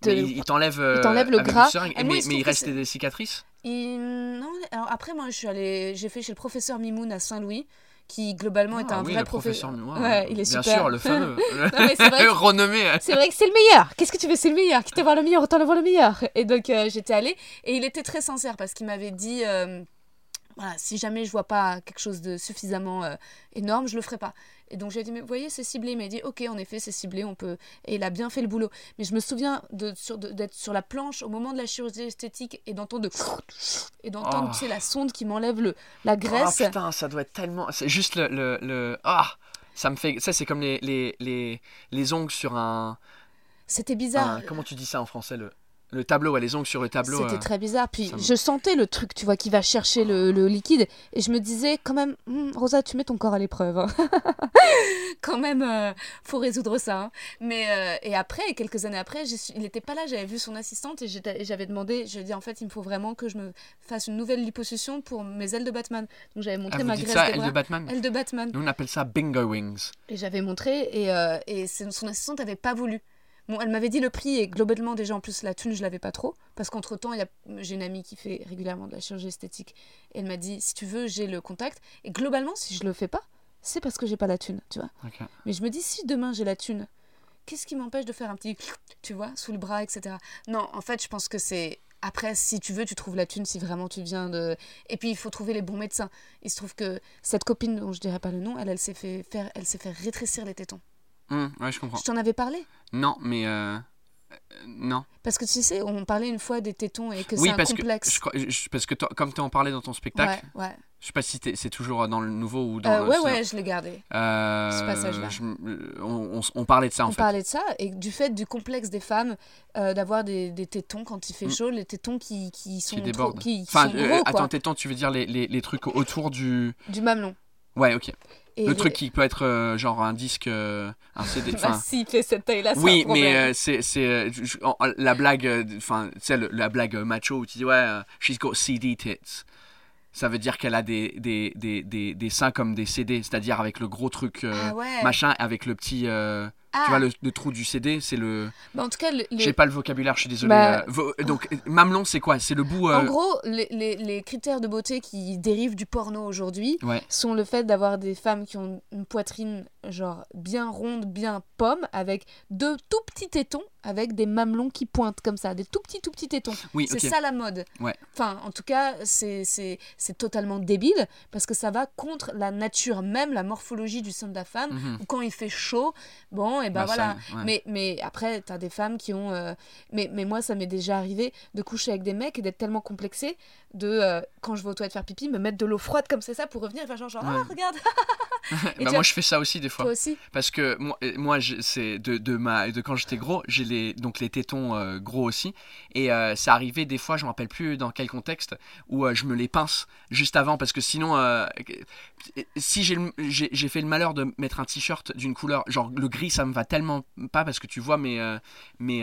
te- ils- ils t'enlèvent, euh, le avec gras. seringue. Moi, mais, il mais il reste des cicatrices? Non, alors après, moi, je suis allée, j'ai fait chez le professeur Mimoun à Saint-Louis, qui globalement est Ah un oui, vrai le professeur. professeur. ouais, il est bien super. sûr, le fameux, [LAUGHS] le [LAUGHS] renommé. C'est vrai que c'est le meilleur. Qu'est-ce que tu veux? C'est le meilleur. Quitte à voir le meilleur, autant le voir le meilleur. Et donc, euh, j'étais allée. Et il était très sincère parce qu'il m'avait dit. euh, Voilà, si jamais je vois pas quelque chose de suffisamment euh, énorme, je le ferai pas. Et donc j'ai dit, mais vous voyez, c'est ciblé. Il m'a dit, ok, en effet, c'est ciblé, on peut. Et il a bien fait le boulot. Mais je me souviens de, sur- d'être sur la planche au moment de la chirurgie esthétique et d'entendre de... et d'entendre, Oh. tu sais, la sonde qui m'enlève le, la graisse. Oh putain, ça doit être tellement. C'est juste le. le, le- Ah Ça me fait. Ça, c'est comme les, les, les, les ongles sur un, C'était bizarre. un- Comment tu dis ça en français le, le tableau, ouais, les ongles sur le tableau. C'était euh, très bizarre. Puis ça me- je sentais le truc, tu vois, qui va chercher le, le liquide. Et je me disais, quand même, Hmm, Rosa, tu mets ton corps à l'épreuve. hein. [LAUGHS] quand même, euh, faut résoudre ça. hein. Mais euh, et après, quelques années après, il n'était pas là. J'avais vu son assistante et j'avais demandé. Je lui ai dit, en fait, il me faut vraiment que je me fasse une nouvelle liposuction pour mes ailes de Batman. Donc j'avais Ah, montré vous ma dites graisse ça, des elle bras. de Batman? Aile de Batman. Nous, on appelle ça bingo wings. Et j'avais montré et, euh, et son assistante n'avait pas voulu. Bon, elle m'avait dit le prix et globalement déjà en plus la thune je l'avais pas trop. Parce qu'entre temps il y a j'ai une amie qui fait régulièrement de la chirurgie esthétique. Et elle m'a dit si tu veux j'ai le contact. Et globalement si je le fais pas c'est parce que j'ai pas la thune tu vois. Mais je me dis si demain j'ai la thune qu'est-ce qui m'empêche de faire un petit tu vois sous le bras etc non en fait je pense que c'est après si tu veux tu trouves la thune si vraiment tu viens de et puis il faut trouver les bons médecins. Il se trouve que cette copine dont je dirais pas le nom elle elle s'est fait faire elle s'est fait rétrécir les tétons Ouais, je comprends. je t'en avais parlé Non, mais. euh, euh, non. Parce que tu sais, on parlait une fois des tétons et que oui, c'est un complexe. que, je, je- parce que toi- comme tu en parlais dans ton spectacle, Ouais, ouais. je sais pas si c'est toujours dans le nouveau ou dans Euh, le. ouais, ouais, je l'ai gardé. Euh, ce passage-là. on, on- on parlait de ça en on fait. parlait de ça et du fait du complexe des femmes d'avoir des, des tétons quand il fait Mm. chaud, les tétons qui, qui sont Qui trop- débordent. qui, qui Enfin, sont gros, quoi, attends, tétons, tu veux dire les, les, les trucs autour du. du mamelon. Ouais, ok. Et le truc qui peut être euh, genre un disque, euh, un CD. [LAUGHS] Bah, Enfin, s'il fait cette taille-là, oui, mais euh, c'est c'est la blague, enfin, tu sais, la blague macho où tu dis ouais, she's got CD tits. Ça veut dire qu'elle a des, des, des, des, des seins comme des CD, c'est-à-dire avec le gros truc Ah ouais. machin, avec le petit. Euh, Ah. Tu vois, le, le trou du CD, c'est le. Bah, en tout cas, le- les- J'ai pas le vocabulaire, je suis désolé. Bah- euh, donc, euh, mamelon, c'est quoi? C'est le bout. euh, en gros, les, les- les critères de beauté qui dérivent du porno aujourd'hui Ouais. sont le fait d'avoir des femmes qui ont une poitrine genre bien ronde, bien pomme, avec deux tout petits tétons, avec des mamelons qui pointent comme ça, des tout petits tout petits tétons. Oui, C'est ça la mode. Ouais. Enfin, en tout cas, c'est totalement débile parce que ça va contre la nature même, la morphologie du sein de la femme. Mhm. Ou Quand il fait chaud, bon, et ben Bah, ça, voilà. ouais. Mais, mais après, t'as des femmes qui ont. euh, Mais, mais moi, ça m'est déjà arrivé de coucher avec des mecs et d'être tellement complexée de, euh, quand je vais aux toilettes faire pipi, me mettre de l'eau froide comme c'est ça pour revenir et faire genre, genre, ah, regarde, [LAUGHS] Et bah, moi, je fais ça aussi des fois. Toi aussi. Parce que moi, euh, moi c'est de, de, ma, de quand j'étais gros, j'ai les, donc les tétons euh, gros aussi. Et euh, ça arrivait des fois, je me rappelle plus dans quel contexte, où euh, je me les pince juste avant. Parce que sinon, si j'ai fait le malheur de mettre un t-shirt d'une couleur, genre le gris, ça me va tellement pas parce que tu vois mes, mes,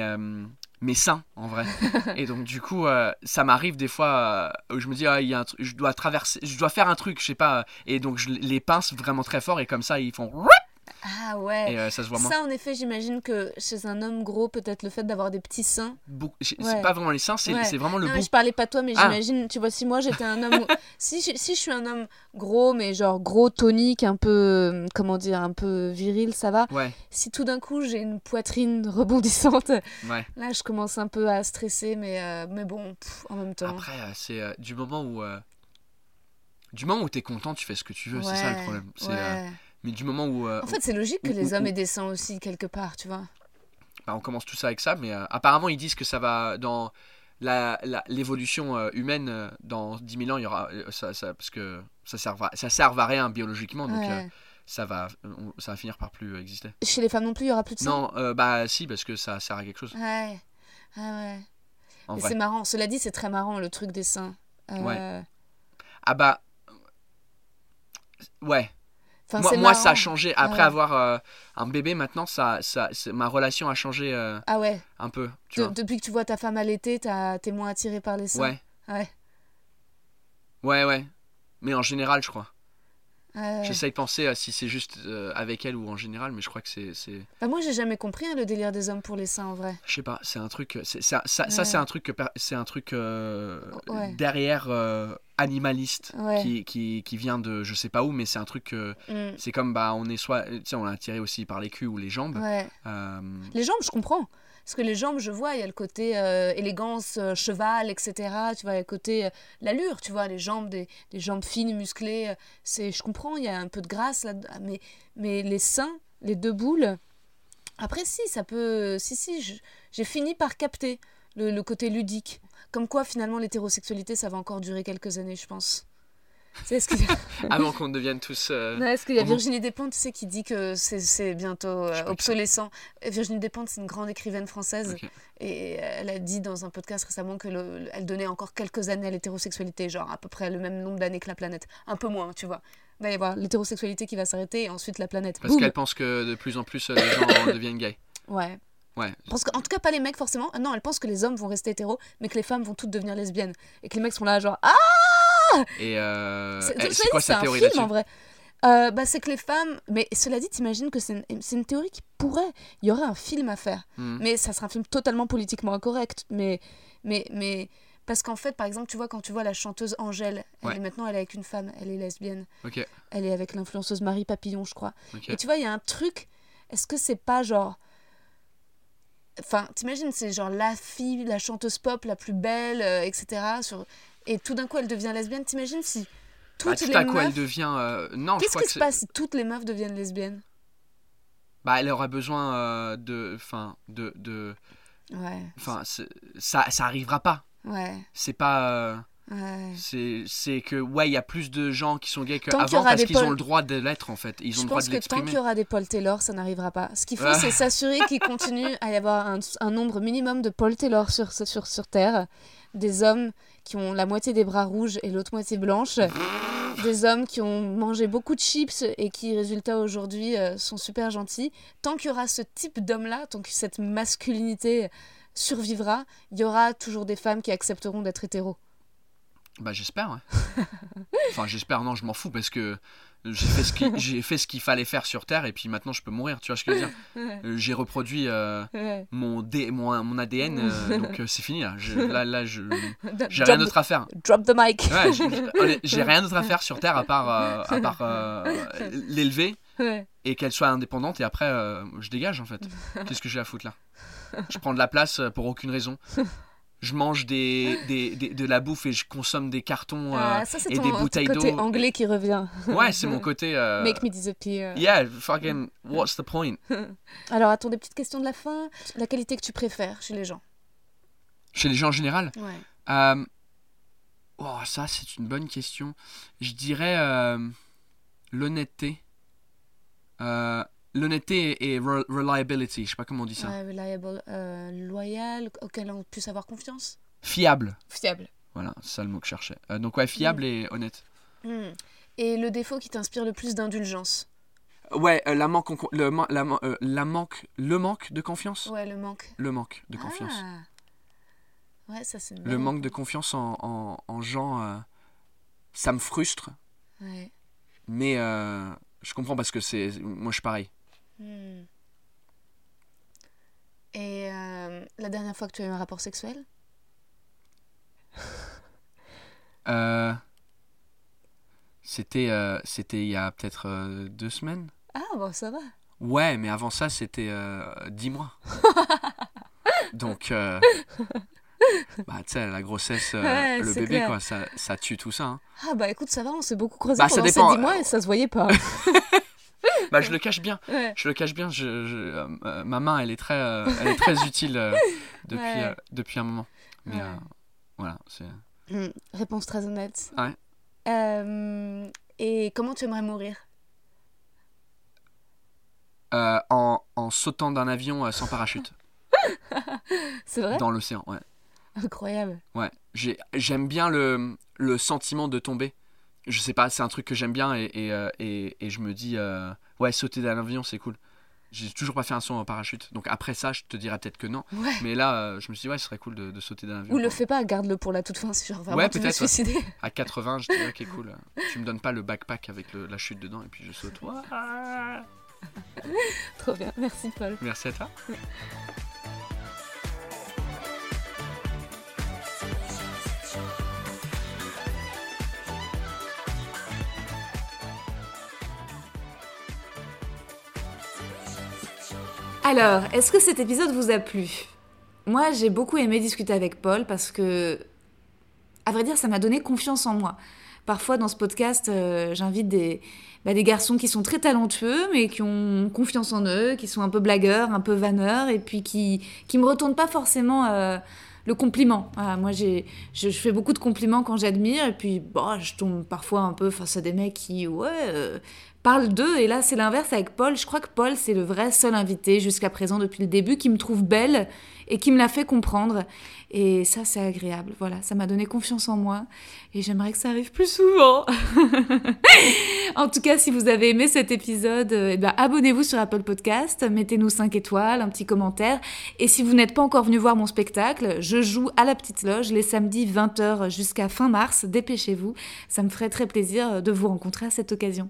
mes seins en vrai. [LAUGHS] Et donc, du coup, euh, ça m'arrive des fois euh, où je me dis, ah, il y a un je dois traverser, je dois faire un truc, je sais pas. Et donc, je les pince vraiment très fort et comme ça, ils font. Ah ouais. Et euh, ça se voit moins. Ça, en effet, j'imagine que chez un homme gros, peut-être le fait d'avoir des petits seins. C'est Ouais. pas vraiment les seins, c'est Ouais. vraiment le non, mais je parlais pas de toi, mais Ah. j'imagine, tu vois, si moi j'étais un homme. [LAUGHS] si, je, si je suis un homme gros, mais genre gros, tonique, un peu. euh, Comment dire, un peu viril, ça va. Ouais, Si tout d'un coup j'ai une poitrine rebondissante, [LAUGHS] là je commence un peu à stresser, mais, euh, mais bon, pff, en même temps. Après, c'est euh, du moment où. Du moment où t'es content, tu fais ce que tu veux, c'est ça le problème. C'est, Mais du moment où. euh, En fait, c'est logique que les hommes aient des seins aussi, quelque part, tu vois. bah, on commence tout ça avec ça, mais euh, apparemment ils disent que ça va dans la- la- l'évolution euh, humaine, dans 10 000 ans, il y aura. Ça, ça- parce que ça sert, à, ça sert à rien biologiquement, donc Ouais. euh, ça, va, ça va finir par plus exister. Chez les femmes non plus, il y aura plus de seins? Non, euh, bah si, parce que ça sert à quelque chose. Ouais. Ah ouais. C'est marrant. Cela dit, c'est très marrant le truc des seins. Euh, Ouais. Ah bah. Ouais. Enfin, moi, ça a changé. Après ouais. avoir euh, un bébé, maintenant, ça, ça, ma relation a changé euh, Ah ouais. un peu. Tu De- vois. depuis que tu vois ta femme allaiter, t'es moins attiré par les seins. Ouais, Ouais. ouais, ouais. Mais en général, je crois. Ouais. J'essaye de penser à si c'est juste euh, avec elle ou en général, mais je crois que c'est. c'est- Bah, moi, j'ai jamais compris hein, le délire des hommes pour les seins en vrai. Je sais pas, c'est un truc. Ça, c'est un truc. C'est un truc euh, derrière. Animaliste Ouais. qui, qui, qui vient de je sais pas où, mais c'est un truc. euh, Mm. c'est comme bah on est soit, tu sais, on l'a tiré aussi par les culs ou les jambes. Ouais. Euh, Les jambes, je comprends. Parce que les jambes, je vois, il y a le côté euh, élégance, euh, cheval, etc. Tu vois, il y a le côté l'allure, tu vois, les jambes, des, des jambes fines, musclées. C'est, je comprends, il y a un peu de grâce là mais, mais les seins, les deux boules. Après, si, ça peut. Si, si, j'ai fini par capter le, le côté ludique. Comme quoi, finalement, l'hétérosexualité, ça va encore durer quelques années, je pense. [LAUGHS] Avant qu'on devienne tous. euh, Non, Est-ce qu'il y a Virginie Despentes, tu sais, qui dit que c'est- c'est bientôt euh, obsolescent Euh, Virginie Despentes, c'est une grande écrivaine française. Et elle a dit dans un podcast récemment que le- elle donnait encore quelques années à l'hétérosexualité, genre à peu près le même nombre d'années que la planète. Un peu moins, tu vois. Il va y avoir l'hétérosexualité qui va s'arrêter et ensuite la planète. Parce Boum qu'elle pense que de plus en plus euh, les gens [LAUGHS] deviennent gays. Ouais. Ouais. Parce qu'en tout cas, pas les mecs forcément. Ah Non, elle pense que les hommes vont rester hétéros, mais que les femmes vont toutes devenir lesbiennes. Et que les mecs sont là, genre Ah Et euh, C'est quoi sa un théorie film là-dessus en vrai. Euh, bah, c'est que les femmes. Mais cela dit, t'imagines que c'est une, une théorie qui pourrait. Il y aurait un film à faire. Hmm. Mais ça sera un film totalement politiquement incorrect. Mais. mais, mais parce qu'en fait, par exemple, tu vois, quand tu vois la chanteuse Angèle, elle Ouais. est maintenant elle est avec une femme, elle est lesbienne. Elle est avec l'influenceuse Marie Papillon, je crois. Et tu vois, il y a un truc. Est-ce que c'est pas genre. Enfin, t'imagines, c'est genre la fille, la chanteuse pop la plus belle, euh, etc. Sur... Et tout d'un coup, elle devient lesbienne. T'imagines si toutes Bah, tout les à coup, meufs. elle devient. euh, Non, Qu'est-ce qui que se passe si toutes les meufs deviennent lesbiennes? Bah, elle aurait besoin euh, de. Enfin, de. de... Ouais, Enfin, ça, ça arrivera pas. ouais, C'est pas. Ouais. C'est que, ouais, il y a plus de gens qui sont gays qu'avant parce qu'ils ont le droit de l'être en fait. Ils ont Je le droit pense de que tant qu'il y aura des Paul Taylor, ça n'arrivera pas. Ce qu'il faut, Ah. c'est s'assurer qu'il [LAUGHS] continue à y avoir un, un nombre minimum de Paul Taylor sur, sur, sur Terre. Des hommes qui ont la moitié des bras rouges et l'autre moitié blanche. [LAUGHS] Des hommes qui ont mangé beaucoup de chips et qui, résultat aujourd'hui, euh, sont super gentils. Tant qu'il y aura ce type d'homme-là, tant que cette masculinité survivra, il y aura toujours des femmes qui accepteront d'être hétéros. Bah, j'espère, ouais. [LAUGHS] enfin, j'espère, non, je m'en fous parce que j'ai fait, ce [LAUGHS] j'ai fait ce qu'il fallait faire sur Terre et puis maintenant je peux mourir, tu vois ce que je veux dire [LAUGHS] Euh, J'ai reproduit euh, Ouais. mon, D- mon, mon ADN, euh, donc euh, c'est fini là. Je- là, là, je. J'ai Drop rien d'autre à faire. the- Drop the mic. Ouais, j'ai- rien d'autre à faire sur Terre à part, à part l'élever et qu'elle soit indépendante et après je dégage en fait. Qu'est-ce que j'ai à foutre là? Je prends de la place pour aucune raison. Je mange des, des, des- de la bouffe et je consomme des cartons euh, Ah, ça, c'est et ton, des bouteilles d'eau. côté anglais qui revient. Ouais, c'est mon côté. euh, [LAUGHS] Make me disappear. Yeah, fucking, what's the point? [LAUGHS] Alors, attends, des petites questions de la fin. La qualité que tu préfères chez les gens? Chez les gens en général? Ouais. Euh, Oh, ça, c'est une bonne question. Je dirais euh, l'honnêteté. L'honnêteté et, et re- reliability, je sais pas comment on dit ça. Ouais, reliable, euh, loyal, auquel on puisse avoir confiance. Fiable. Fiable. Voilà, c'est ça le mot que je cherchais. Euh, donc, ouais, fiable et honnête. Hmm. Et le défaut qui t'inspire le plus d'indulgence Ouais, euh, la manque, le, la, euh, la manque, le manque de confiance. Ouais, le manque. Le manque de confiance. Ah. Ouais, ça c'est Le manque de confiance en, en, en gens, euh, ça me frustre. Ouais. Mais euh, je comprends parce que c'est. Moi, je suis pareil. Hmm. Et euh, la dernière fois que tu as eu un rapport sexuel? [LAUGHS] Euh, c'était, euh, c'était il y a peut-être euh, deux semaines. Ah, bon, ça va. Ouais, mais avant ça, c'était dix mois. [LAUGHS] Donc, bah, tu sais, la grossesse, Ouais, le bébé, clair. quoi, ça, ça tue tout ça. hein. Ah, bah écoute, ça va, on s'est beaucoup creusé Bah, ça pendant dépend, ces 10 mois et ça se voyait pas. [LAUGHS] Bah, je le cache bien. ouais. Je le cache bien. Je, je- euh, euh, ma main, elle est très, euh, elle est très [LAUGHS] utile euh, depuis, depuis un moment. Mais voilà, c'est. Hmm, Réponse très honnête. Ouais. Et comment tu aimerais mourir? En, en sautant d'un avion sans parachute [LAUGHS] C'est vrai? Dans l'océan. Ouais. Incroyable. Ouais, j'ai- j'aime bien le, le sentiment de tomber. Je sais pas, c'est un truc que j'aime bien et, et, et, et je me dis, euh, ouais, sauter d'un avion, c'est cool. J'ai toujours pas fait un saut en parachute. Donc après ça, je te dirais peut-être que non. Ouais. Mais là, euh, je me suis dit, ouais, ce serait cool de, de sauter d'un avion. Ou le fais pas, garde-le pour la toute fin si genre vraiment Ouais, tu veux ouais. suicider. À 80, je dirais, ok, cool. Tu me donnes pas le backpack avec le- la chute dedans et puis je saute. [LAUGHS] Trop bien, merci Paul. Merci à toi. Alors, est-ce que cet épisode vous a plu? Moi, j'ai beaucoup aimé discuter avec Paul parce que, à vrai dire, ça m'a donné confiance en moi. Parfois, dans ce podcast, euh, j'invite des, bah, des garçons qui sont très talentueux, mais qui ont confiance en eux, qui sont un peu blagueurs, un peu vanneurs, et puis qui qui me retournent pas forcément euh, le compliment. Moi, j'ai, je, fais beaucoup de compliments quand j'admire, et puis bon, je tombe parfois un peu face à des mecs qui, ouais, euh, parlent d'eux. Et là, c'est l'inverse avec Paul. Je crois que Paul, c'est le vrai seul invité jusqu'à présent depuis le début qui me trouve belle et qui me l'a fait comprendre. Et ça, c'est agréable. Voilà, ça m'a donné confiance en moi et j'aimerais que ça arrive plus souvent. [LAUGHS] en tout cas, si vous avez aimé cet épisode, euh, eh ben, abonnez-vous sur Apple Podcast, mettez-nous 5 étoiles, un petit commentaire. Et si vous n'êtes pas encore venu voir mon spectacle, je joue à la petite loge les samedis 20h jusqu'à fin mars. Dépêchez-vous, ça me ferait très plaisir de vous rencontrer à cette occasion.